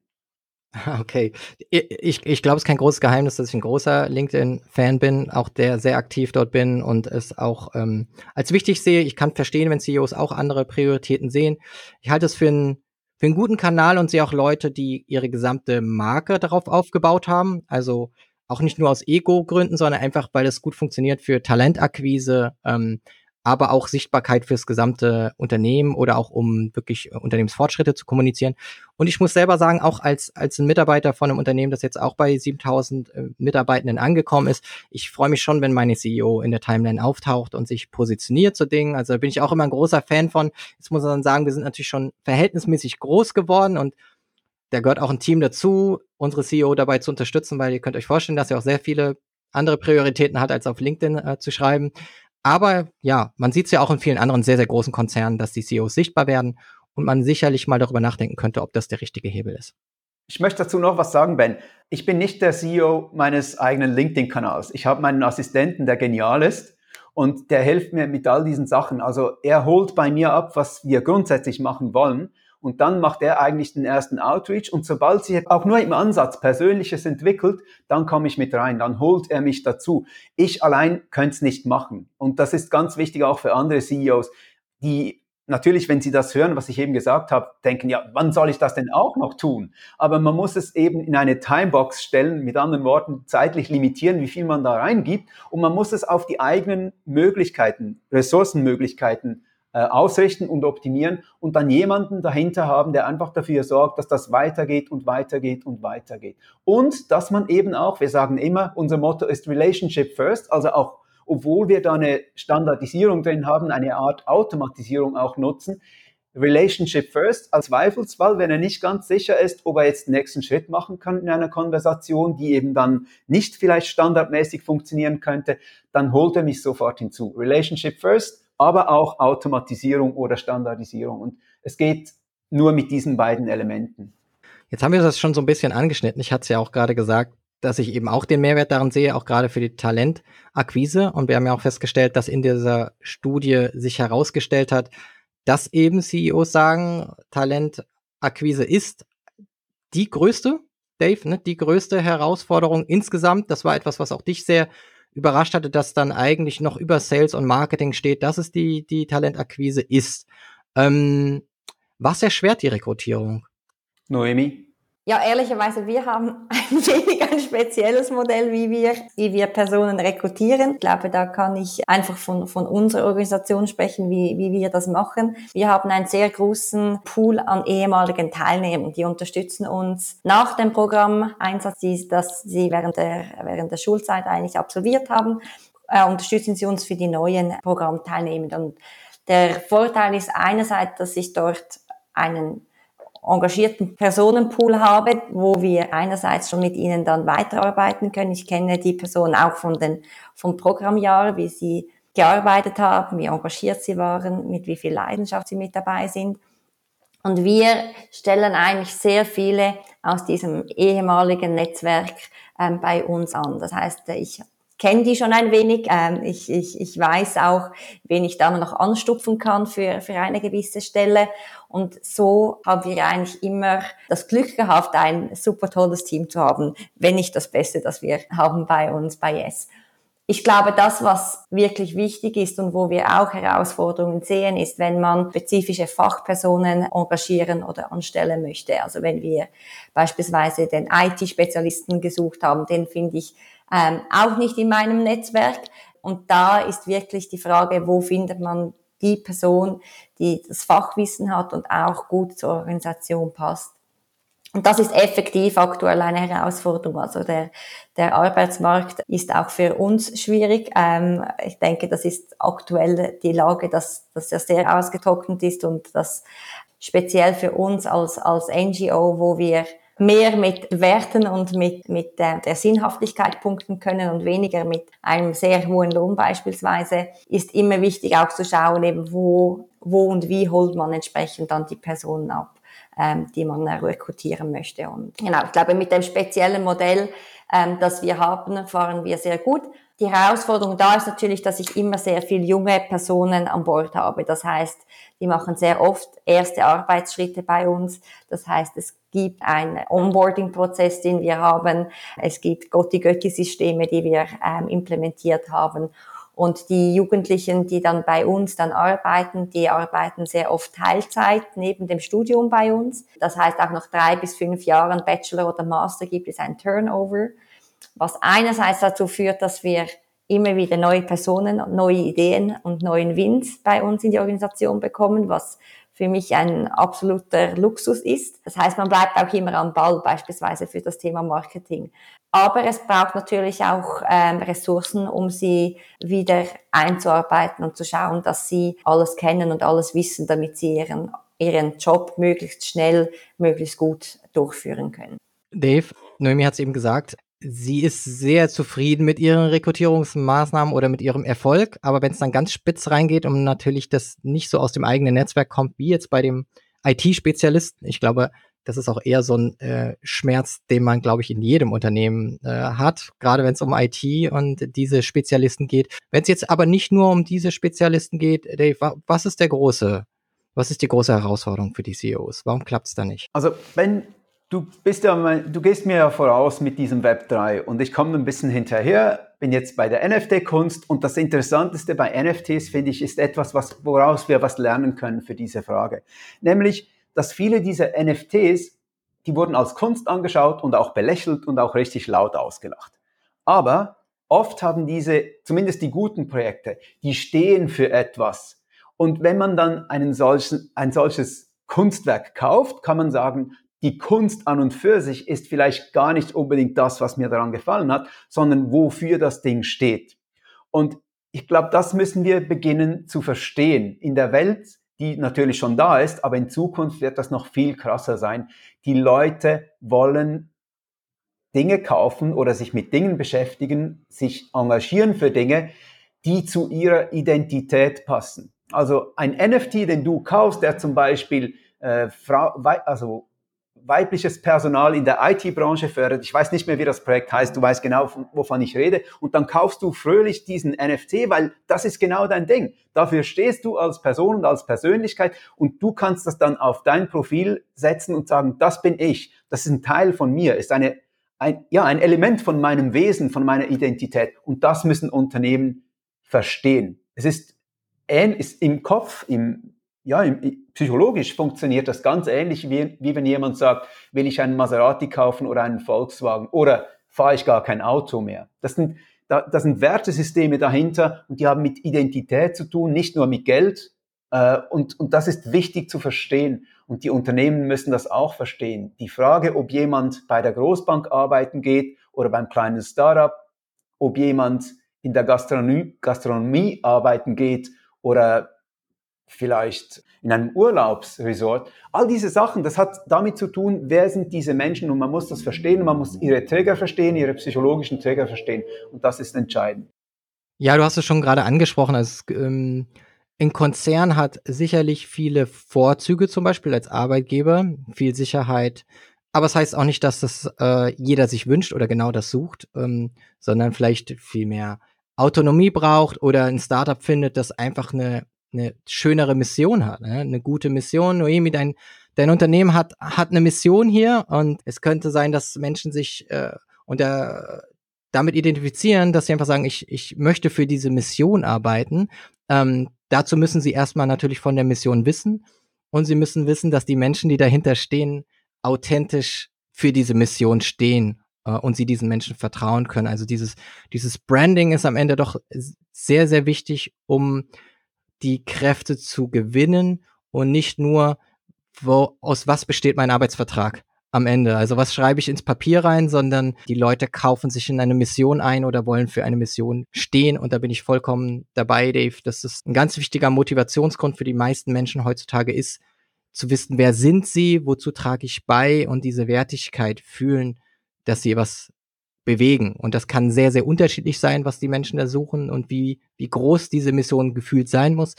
Okay. Ich, ich glaube, es ist kein großes Geheimnis, dass ich ein großer LinkedIn-Fan bin, auch der sehr aktiv dort bin und es auch ähm, als wichtig sehe. Ich kann verstehen, wenn CEOs auch andere Prioritäten sehen. Ich halte es für einen, für einen guten Kanal und sehe auch Leute, die ihre gesamte Marke darauf aufgebaut haben. Also auch nicht nur aus Ego-Gründen, sondern einfach, weil es gut funktioniert für Talentakquise, ähm, aber auch Sichtbarkeit fürs gesamte Unternehmen oder auch um wirklich äh, Unternehmensfortschritte zu kommunizieren. Und ich muss selber sagen, auch als, als ein Mitarbeiter von einem Unternehmen, das jetzt auch bei 7000 äh, Mitarbeitenden angekommen ist, ich freue mich schon, wenn meine CEO in der Timeline auftaucht und sich positioniert zu Dingen. Also da bin ich auch immer ein großer Fan von. Jetzt muss man sagen, wir sind natürlich schon verhältnismäßig groß geworden und da gehört auch ein Team dazu, unsere CEO dabei zu unterstützen, weil ihr könnt euch vorstellen, dass er auch sehr viele andere Prioritäten hat, als auf LinkedIn äh, zu schreiben. Aber ja, man sieht es ja auch in vielen anderen sehr, sehr großen Konzernen, dass die CEOs sichtbar werden und man sicherlich mal darüber nachdenken könnte, ob das der richtige Hebel ist. Ich möchte dazu noch was sagen, Ben. Ich bin nicht der CEO meines eigenen LinkedIn-Kanals. Ich habe meinen Assistenten, der genial ist und der hilft mir mit all diesen Sachen. Also er holt bei mir ab, was wir grundsätzlich machen wollen und dann macht er eigentlich den ersten Outreach und sobald sich auch nur im Ansatz Persönliches entwickelt, dann komme ich mit rein, dann holt er mich dazu. Ich allein könnte es nicht machen und das ist ganz wichtig auch für andere CEOs, die natürlich, wenn sie das hören, was ich eben gesagt habe, denken, ja, wann soll ich das denn auch noch tun? Aber man muss es eben in eine Timebox stellen, mit anderen Worten, zeitlich limitieren, wie viel man da reingibt. Und man muss es auf die eigenen Möglichkeiten, Ressourcenmöglichkeiten äh, ausrichten und optimieren und dann jemanden dahinter haben, der einfach dafür sorgt, dass das weitergeht und weitergeht und weitergeht. Und dass man eben auch, wir sagen immer, unser Motto ist Relationship First, also auch obwohl wir da eine Standardisierung drin haben, eine Art Automatisierung auch nutzen, Relationship First als Zweifelsfall, wenn er nicht ganz sicher ist, ob er jetzt den nächsten Schritt machen kann in einer Konversation, die eben dann nicht vielleicht standardmäßig funktionieren könnte, dann holt er mich sofort hinzu. Relationship First aber auch Automatisierung oder Standardisierung. Und es geht nur mit diesen beiden Elementen. Jetzt haben wir das schon so ein bisschen angeschnitten. Ich hatte es ja auch gerade gesagt, dass ich eben auch den Mehrwert darin sehe, auch gerade für die Talentakquise. Und wir haben ja auch festgestellt, dass in dieser Studie sich herausgestellt hat, dass eben CEOs sagen, Talentakquise ist die größte, Dave, ne, die größte Herausforderung insgesamt. Das war etwas, was auch dich sehr überrascht hatte, dass dann eigentlich noch über Sales und Marketing steht, dass es die, die Talentakquise ist. Ähm, was erschwert die Rekrutierung? Noemi? Ja, ehrlicherweise, wir haben ein wenig ein spezielles Modell, wie wir, wie wir Personen rekrutieren. Ich glaube, da kann ich einfach von, von unserer Organisation sprechen, wie, wie wir das machen. Wir haben einen sehr großen Pool an ehemaligen Teilnehmern, die unterstützen uns nach dem Programmeinsatz, die, das sie während der, während der Schulzeit eigentlich absolviert haben, äh, unterstützen sie uns für die neuen Programmteilnehmer. Und der Vorteil ist einerseits, dass ich dort einen engagierten Personenpool habe, wo wir einerseits schon mit ihnen dann weiterarbeiten können. Ich kenne die Person auch von den, vom Programmjahr, wie sie gearbeitet haben, wie engagiert sie waren, mit wie viel Leidenschaft sie mit dabei sind. Und wir stellen eigentlich sehr viele aus diesem ehemaligen Netzwerk ähm, bei uns an. Das heißt, ich kenne die schon ein wenig. Ähm, ich, ich, ich weiß auch, wen ich da noch anstupfen kann für, für eine gewisse Stelle. Und so haben wir eigentlich immer das Glück gehabt, ein super tolles Team zu haben, wenn nicht das Beste, das wir haben bei uns bei Yes. Ich glaube, das, was wirklich wichtig ist und wo wir auch Herausforderungen sehen, ist, wenn man spezifische Fachpersonen engagieren oder anstellen möchte. Also wenn wir beispielsweise den IT-Spezialisten gesucht haben, den finde ich ähm, auch nicht in meinem Netzwerk. Und da ist wirklich die Frage, wo findet man die Person, die das Fachwissen hat und auch gut zur Organisation passt. Und das ist effektiv aktuell eine Herausforderung. Also der, der Arbeitsmarkt ist auch für uns schwierig. Ähm, ich denke, das ist aktuell die Lage, dass, dass er sehr ausgetrocknet ist und das speziell für uns als, als NGO, wo wir mehr mit Werten und mit, mit der, der Sinnhaftigkeit punkten können und weniger mit einem sehr hohen Lohn beispielsweise, ist immer wichtig auch zu schauen, eben wo, wo und wie holt man entsprechend dann die Personen ab ähm, die man äh, rekrutieren möchte. Und genau, ich glaube, mit dem speziellen Modell, ähm, das wir haben, fahren wir sehr gut. Die Herausforderung da ist natürlich, dass ich immer sehr viele junge Personen an Bord habe. Das heißt, die machen sehr oft erste Arbeitsschritte bei uns. Das heißt, es gibt einen Onboarding-Prozess, den wir haben. Es gibt Gotti-Götti-Systeme, die wir ähm, implementiert haben. Und die Jugendlichen, die dann bei uns dann arbeiten, die arbeiten sehr oft Teilzeit neben dem Studium bei uns. Das heißt, auch nach drei bis fünf Jahren Bachelor oder Master gibt es ein Turnover, was einerseits dazu führt, dass wir immer wieder neue Personen, neue Ideen und neuen Wind bei uns in die Organisation bekommen, was für mich ein absoluter Luxus ist. Das heißt, man bleibt auch immer am Ball, beispielsweise für das Thema Marketing. Aber es braucht natürlich auch ähm, Ressourcen, um sie wieder einzuarbeiten und zu schauen, dass sie alles kennen und alles wissen, damit sie ihren, ihren Job möglichst schnell, möglichst gut durchführen können. Dave, Noemi hat es eben gesagt, sie ist sehr zufrieden mit ihren Rekrutierungsmaßnahmen oder mit ihrem Erfolg, aber wenn es dann ganz spitz reingeht und natürlich das nicht so aus dem eigenen Netzwerk kommt, wie jetzt bei dem IT-Spezialisten, ich glaube, das ist auch eher so ein äh, Schmerz, den man, glaube ich, in jedem Unternehmen äh, hat, gerade wenn es um IT und diese Spezialisten geht. Wenn es jetzt aber nicht nur um diese Spezialisten geht, Dave, was ist der große, was ist die große Herausforderung für die CEOs? Warum klappt es da nicht? Also wenn du bist ja, du gehst mir ja voraus mit diesem Web 3 und ich komme ein bisschen hinterher, bin jetzt bei der NFT-Kunst und das Interessanteste bei NFTs finde ich ist etwas, was, woraus wir was lernen können für diese Frage, nämlich dass viele dieser NFTs, die wurden als Kunst angeschaut und auch belächelt und auch richtig laut ausgelacht. Aber oft haben diese, zumindest die guten Projekte, die stehen für etwas. Und wenn man dann einen solchen, ein solches Kunstwerk kauft, kann man sagen, die Kunst an und für sich ist vielleicht gar nicht unbedingt das, was mir daran gefallen hat, sondern wofür das Ding steht. Und ich glaube, das müssen wir beginnen zu verstehen. In der Welt die natürlich schon da ist, aber in Zukunft wird das noch viel krasser sein. Die Leute wollen Dinge kaufen oder sich mit Dingen beschäftigen, sich engagieren für Dinge, die zu ihrer Identität passen. Also ein NFT, den du kaufst, der zum Beispiel äh, Frau, also weibliches Personal in der IT-Branche fördert. Ich weiß nicht mehr, wie das Projekt heißt. Du weißt genau, wovon ich rede. Und dann kaufst du fröhlich diesen NFT, weil das ist genau dein Ding. Dafür stehst du als Person und als Persönlichkeit und du kannst das dann auf dein Profil setzen und sagen, das bin ich. Das ist ein Teil von mir, ist eine, ein, ja, ein Element von meinem Wesen, von meiner Identität. Und das müssen Unternehmen verstehen. Es ist, ist im Kopf, im, ja, psychologisch funktioniert das ganz ähnlich, wie, wie wenn jemand sagt, will ich einen Maserati kaufen oder einen Volkswagen oder fahre ich gar kein Auto mehr. Das sind, da, das sind Wertesysteme dahinter und die haben mit Identität zu tun, nicht nur mit Geld. Äh, und, und das ist wichtig zu verstehen. Und die Unternehmen müssen das auch verstehen. Die Frage, ob jemand bei der Großbank arbeiten geht oder beim kleinen Startup, ob jemand in der Gastronomie, Gastronomie arbeiten geht oder vielleicht in einem Urlaubsresort. All diese Sachen, das hat damit zu tun, wer sind diese Menschen und man muss das verstehen, man muss ihre Träger verstehen, ihre psychologischen Träger verstehen und das ist entscheidend. Ja, du hast es schon gerade angesprochen. Also, ähm, ein Konzern hat sicherlich viele Vorzüge, zum Beispiel als Arbeitgeber, viel Sicherheit. Aber es das heißt auch nicht, dass das äh, jeder sich wünscht oder genau das sucht, ähm, sondern vielleicht viel mehr Autonomie braucht oder ein Startup findet, das einfach eine eine schönere Mission hat, ne? eine gute Mission. Noemi, dein, dein Unternehmen hat, hat eine Mission hier und es könnte sein, dass Menschen sich äh, unter, damit identifizieren, dass sie einfach sagen, ich, ich möchte für diese Mission arbeiten. Ähm, dazu müssen sie erstmal natürlich von der Mission wissen und sie müssen wissen, dass die Menschen, die dahinter stehen, authentisch für diese Mission stehen äh, und sie diesen Menschen vertrauen können. Also dieses, dieses Branding ist am Ende doch sehr, sehr wichtig, um die Kräfte zu gewinnen und nicht nur, wo, aus was besteht mein Arbeitsvertrag. am Ende. Also was schreibe ich ins Papier rein, sondern die Leute kaufen sich in eine Mission ein oder wollen für eine Mission stehen. Und da bin ich vollkommen dabei, Dave. dass es ein ganz wichtiger Motivationsgrund für die meisten Menschen heutzutage ist, zu wissen, wer sind sie, wozu trage ich bei und diese Wertigkeit fühlen, dass sie was bewegen. Und das kann sehr, sehr unterschiedlich sein, was die Menschen da suchen und wie, wie groß diese Mission gefühlt sein muss.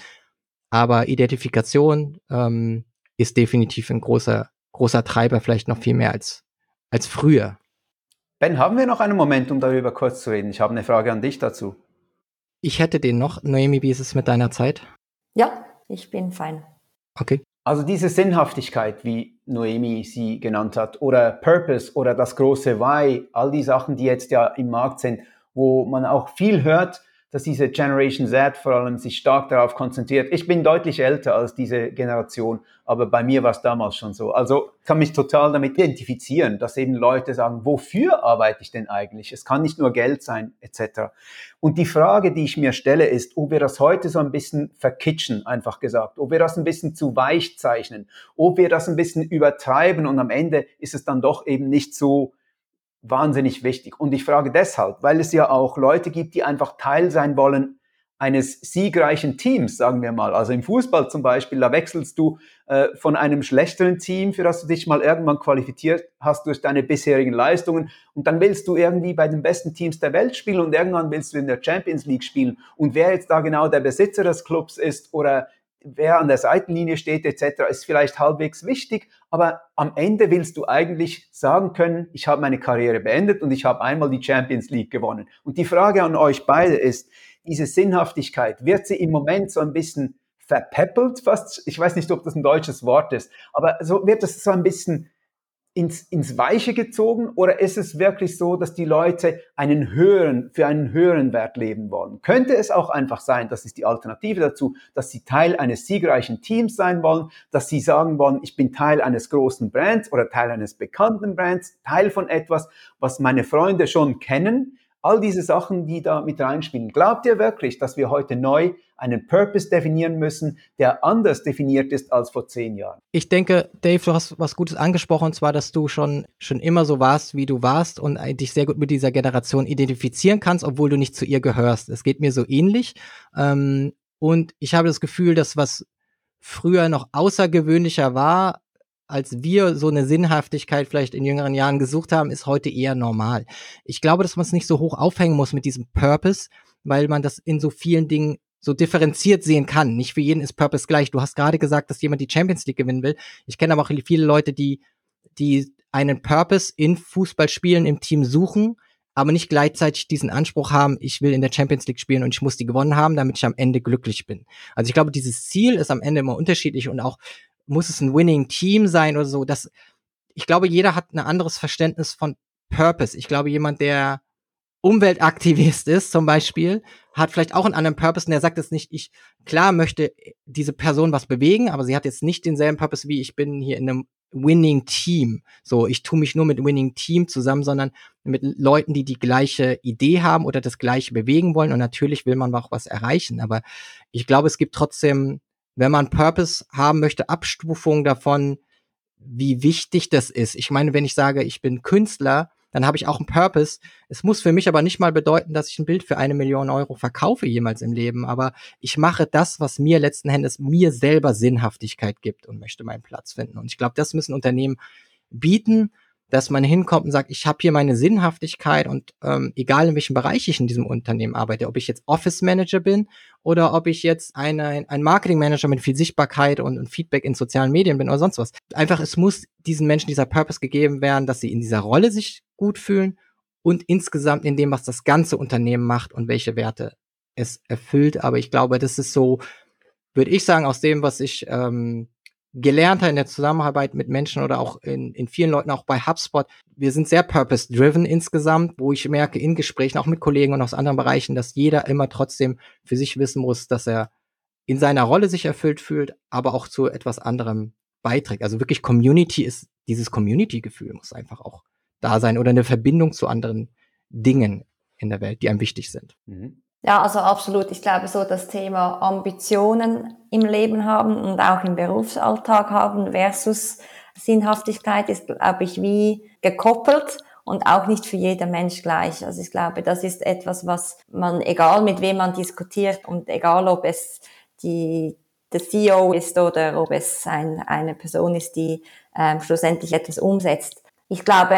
Aber Identifikation ähm, ist definitiv ein großer großer Treiber, vielleicht noch viel mehr als, als früher. Ben, haben wir noch einen Moment, um darüber kurz zu reden? Ich habe eine Frage an dich dazu. Ich hätte den noch. Noemi, wie ist es mit deiner Zeit? Ja, ich bin fein. Okay. Also diese Sinnhaftigkeit, wie Noemi sie genannt hat, oder Purpose oder das große Why, all die Sachen, die jetzt ja im Markt sind, wo man auch viel hört, dass diese Generation Z vor allem sich stark darauf konzentriert. Ich bin deutlich älter als diese Generation, aber bei mir war es damals schon so. Also kann mich total damit identifizieren, dass eben Leute sagen, wofür arbeite ich denn eigentlich? Es kann nicht nur Geld sein, etc. Und die Frage, die ich mir stelle, ist, ob wir das heute so ein bisschen verkitschen, einfach gesagt, ob wir das ein bisschen zu weich zeichnen, ob wir das ein bisschen übertreiben und am Ende ist es dann doch eben nicht so wahnsinnig wichtig. Und ich frage deshalb, weil es ja auch Leute gibt, die einfach Teil sein wollen eines siegreichen Teams, sagen wir mal. Also im Fußball zum Beispiel, da wechselst du äh, von einem schlechteren Team, für das du dich mal irgendwann qualifiziert hast durch deine bisherigen Leistungen. Und dann willst du irgendwie bei den besten Teams der Welt spielen und irgendwann willst du in der Champions League spielen. Und wer jetzt da genau der Besitzer des Clubs ist oder wer an der Seitenlinie steht etc., ist vielleicht halbwegs wichtig, aber am Ende willst du eigentlich sagen können, ich habe meine Karriere beendet und ich habe einmal die Champions League gewonnen. Und die Frage an euch beide ist, diese Sinnhaftigkeit, wird sie im Moment so ein bisschen verpeppelt fast? Ich weiß nicht, ob das ein deutsches Wort ist, aber so wird es so ein bisschen ins, ins Weiche gezogen oder ist es wirklich so, dass die Leute einen höheren, für einen höheren Wert leben wollen? Könnte es auch einfach sein, das ist die Alternative dazu, dass sie Teil eines siegreichen Teams sein wollen, dass sie sagen wollen, ich bin Teil eines großen Brands oder Teil eines bekannten Brands, Teil von etwas, was meine Freunde schon kennen, All diese Sachen, die da mit reinspielen. Glaubt ihr wirklich, dass wir heute neu einen Purpose definieren müssen, der anders definiert ist als vor zehn Jahren? Ich denke, Dave, du hast was Gutes angesprochen, und zwar, dass du schon, schon immer so warst, wie du warst und dich sehr gut mit dieser Generation identifizieren kannst, obwohl du nicht zu ihr gehörst. Es geht mir so ähnlich. Ähm, und ich habe das Gefühl, dass was früher noch außergewöhnlicher war, als wir so eine Sinnhaftigkeit vielleicht in jüngeren Jahren gesucht haben, ist heute eher normal. Ich glaube, dass man es nicht so hoch aufhängen muss mit diesem Purpose, weil man das in so vielen Dingen so differenziert sehen kann. Nicht für jeden ist Purpose gleich. Du hast gerade gesagt, dass jemand die Champions League gewinnen will. Ich kenne aber auch viele Leute, die, die einen Purpose in Fußballspielen im Team suchen, aber nicht gleichzeitig diesen Anspruch haben, ich will in der Champions League spielen und ich muss die gewonnen haben, damit ich am Ende glücklich bin. Also ich glaube, dieses Ziel ist am Ende immer unterschiedlich und auch muss es ein Winning Team sein oder so. Das, ich glaube, jeder hat ein anderes Verständnis von Purpose. Ich glaube, jemand, der Umweltaktivist ist, zum Beispiel, hat vielleicht auch einen anderen Purpose und der sagt jetzt nicht, ich, klar möchte diese Person was bewegen, aber sie hat jetzt nicht denselben Purpose wie ich bin hier in einem Winning Team. So, ich tue mich nur mit Winning Team zusammen, sondern mit Leuten, die die gleiche Idee haben oder das gleiche bewegen wollen. Und natürlich will man auch was erreichen. Aber ich glaube, es gibt trotzdem wenn man Purpose haben möchte, Abstufung davon, wie wichtig das ist. Ich meine, wenn ich sage, ich bin Künstler, dann habe ich auch einen Purpose. Es muss für mich aber nicht mal bedeuten, dass ich ein Bild für eine Million Euro verkaufe jemals im Leben. Aber ich mache das, was mir letzten Endes mir selber Sinnhaftigkeit gibt und möchte meinen Platz finden. Und ich glaube, das müssen Unternehmen bieten dass man hinkommt und sagt, ich habe hier meine Sinnhaftigkeit und ähm, egal in welchem Bereich ich in diesem Unternehmen arbeite, ob ich jetzt Office Manager bin oder ob ich jetzt eine, ein Marketing Manager mit viel Sichtbarkeit und, und Feedback in sozialen Medien bin oder sonst was. Einfach, es muss diesen Menschen dieser Purpose gegeben werden, dass sie in dieser Rolle sich gut fühlen und insgesamt in dem, was das ganze Unternehmen macht und welche Werte es erfüllt. Aber ich glaube, das ist so, würde ich sagen, aus dem, was ich ähm, gelernter in der Zusammenarbeit mit Menschen oder auch in, in vielen Leuten, auch bei HubSpot. Wir sind sehr purpose-driven insgesamt, wo ich merke in Gesprächen, auch mit Kollegen und aus anderen Bereichen, dass jeder immer trotzdem für sich wissen muss, dass er in seiner Rolle sich erfüllt fühlt, aber auch zu etwas anderem beiträgt. Also wirklich Community ist, dieses Community-Gefühl muss einfach auch da sein oder eine Verbindung zu anderen Dingen in der Welt, die einem wichtig sind. Mhm. Ja, also absolut. Ich glaube, so das Thema Ambitionen im Leben haben und auch im Berufsalltag haben versus Sinnhaftigkeit ist, glaube ich, wie gekoppelt und auch nicht für jeder Mensch gleich. Also ich glaube, das ist etwas, was man, egal mit wem man diskutiert und egal ob es die, der CEO ist oder ob es ein, eine Person ist, die ähm, schlussendlich etwas umsetzt. Ich glaube,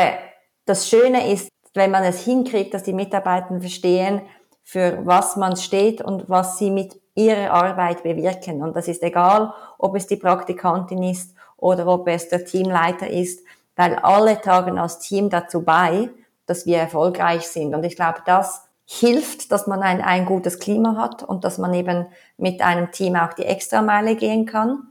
das Schöne ist, wenn man es hinkriegt, dass die Mitarbeiter verstehen, für was man steht und was sie mit ihrer Arbeit bewirken. Und das ist egal, ob es die Praktikantin ist oder ob es der Teamleiter ist, weil alle tragen als Team dazu bei, dass wir erfolgreich sind. Und ich glaube, das hilft, dass man ein, ein gutes Klima hat und dass man eben mit einem Team auch die Extrameile gehen kann.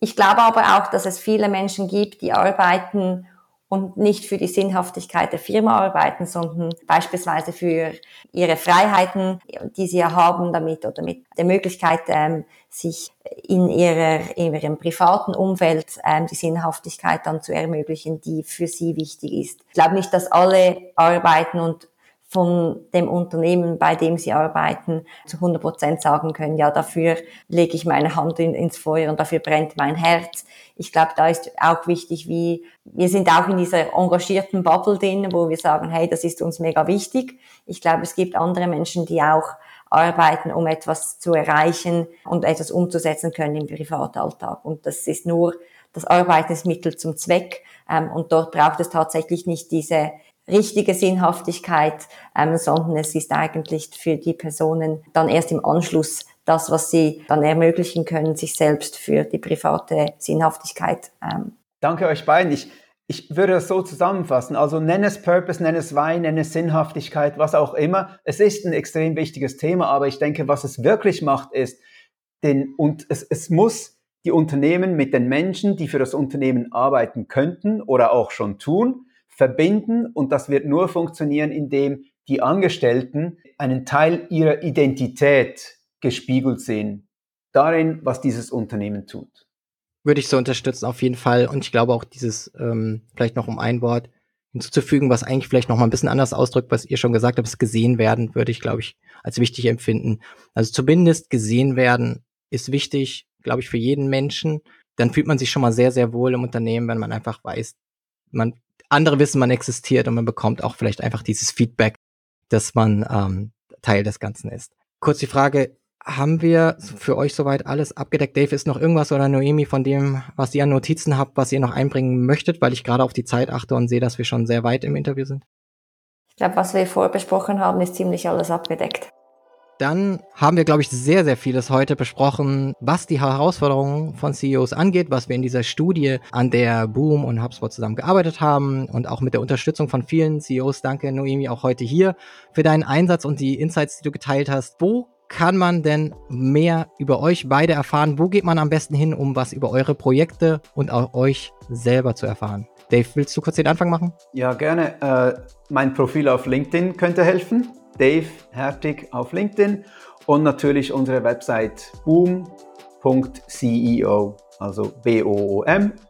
Ich glaube aber auch, dass es viele Menschen gibt, die arbeiten und nicht für die Sinnhaftigkeit der Firma arbeiten, sondern beispielsweise für ihre Freiheiten, die sie haben damit oder mit der Möglichkeit, ähm, sich in, ihrer, in ihrem privaten Umfeld ähm, die Sinnhaftigkeit dann zu ermöglichen, die für sie wichtig ist. Ich glaube nicht, dass alle arbeiten und von dem Unternehmen, bei dem sie arbeiten, zu 100 Prozent sagen können, ja, dafür lege ich meine Hand in, ins Feuer und dafür brennt mein Herz. Ich glaube, da ist auch wichtig, wie wir sind auch in dieser engagierten Bubble drin, wo wir sagen, hey, das ist uns mega wichtig. Ich glaube, es gibt andere Menschen, die auch arbeiten, um etwas zu erreichen und etwas umzusetzen können im Privatalltag. Und das ist nur das Arbeitensmittel zum Zweck. Ähm, und dort braucht es tatsächlich nicht diese richtige Sinnhaftigkeit, ähm, sondern es ist eigentlich für die Personen dann erst im Anschluss das, was sie dann ermöglichen können, sich selbst für die private Sinnhaftigkeit. Ähm. Danke euch beiden. Ich, ich würde das so zusammenfassen. Also nenn es Purpose, nenn es Wein, nenn es Sinnhaftigkeit, was auch immer. Es ist ein extrem wichtiges Thema, aber ich denke, was es wirklich macht, ist, den, und es, es muss die Unternehmen mit den Menschen, die für das Unternehmen arbeiten könnten oder auch schon tun, verbinden und das wird nur funktionieren, indem die Angestellten einen Teil ihrer Identität gespiegelt sehen, darin, was dieses Unternehmen tut. Würde ich so unterstützen, auf jeden Fall. Und ich glaube auch dieses, ähm, vielleicht noch um ein Wort hinzuzufügen, was eigentlich vielleicht noch mal ein bisschen anders ausdrückt, was ihr schon gesagt habt, es gesehen werden, würde ich, glaube ich, als wichtig empfinden. Also zumindest gesehen werden ist wichtig, glaube ich, für jeden Menschen. Dann fühlt man sich schon mal sehr, sehr wohl im Unternehmen, wenn man einfach weiß, man andere wissen, man existiert und man bekommt auch vielleicht einfach dieses Feedback, dass man ähm, Teil des Ganzen ist. Kurz die Frage, haben wir für euch soweit alles abgedeckt? Dave, ist noch irgendwas oder Noemi von dem, was ihr an Notizen habt, was ihr noch einbringen möchtet, weil ich gerade auf die Zeit achte und sehe, dass wir schon sehr weit im Interview sind? Ich glaube, was wir vorbesprochen haben, ist ziemlich alles abgedeckt. Dann haben wir, glaube ich, sehr, sehr vieles heute besprochen, was die Herausforderungen von CEOs angeht, was wir in dieser Studie, an der Boom und HubSpot zusammen gearbeitet haben und auch mit der Unterstützung von vielen CEOs. Danke, Noemi, auch heute hier für deinen Einsatz und die Insights, die du geteilt hast. Wo kann man denn mehr über euch beide erfahren? Wo geht man am besten hin, um was über eure Projekte und auch euch selber zu erfahren? Dave, willst du kurz den Anfang machen? Ja, gerne. Äh, mein Profil auf LinkedIn könnte helfen. Dave Hertig auf LinkedIn und natürlich unsere Website boom.ceo, also B-O-O-M.ceo.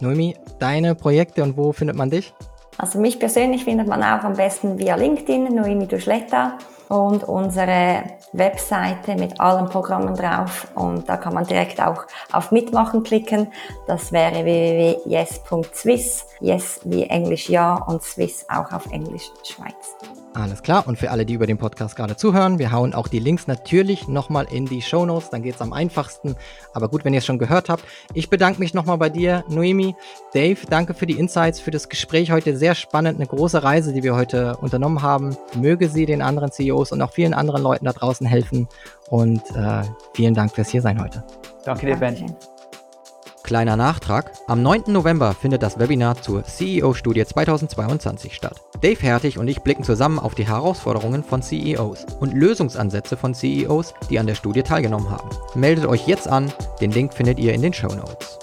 Noemi, deine Projekte und wo findet man dich? Also mich persönlich findet man auch am besten via LinkedIn, Noemi Duschletta und unsere Webseite mit allen Programmen drauf und da kann man direkt auch auf Mitmachen klicken. Das wäre www.yes.swiss. Yes wie Englisch ja und Swiss auch auf Englisch Schweiz. Alles klar. Und für alle, die über den Podcast gerade zuhören, wir hauen auch die Links natürlich nochmal in die Show Notes. Dann geht es am einfachsten. Aber gut, wenn ihr es schon gehört habt. Ich bedanke mich nochmal bei dir, Noemi. Dave, danke für die Insights, für das Gespräch heute. Sehr spannend. Eine große Reise, die wir heute unternommen haben. Möge sie den anderen CEOs und auch vielen anderen Leuten da draußen helfen. Und äh, vielen Dank fürs Hier sein heute. Danke dir, Ben. Kleiner Nachtrag. Am 9. November findet das Webinar zur CEO-Studie 2022 statt. Dave Hertig und ich blicken zusammen auf die Herausforderungen von CEOs und Lösungsansätze von CEOs, die an der Studie teilgenommen haben. Meldet euch jetzt an, den Link findet ihr in den Show Notes.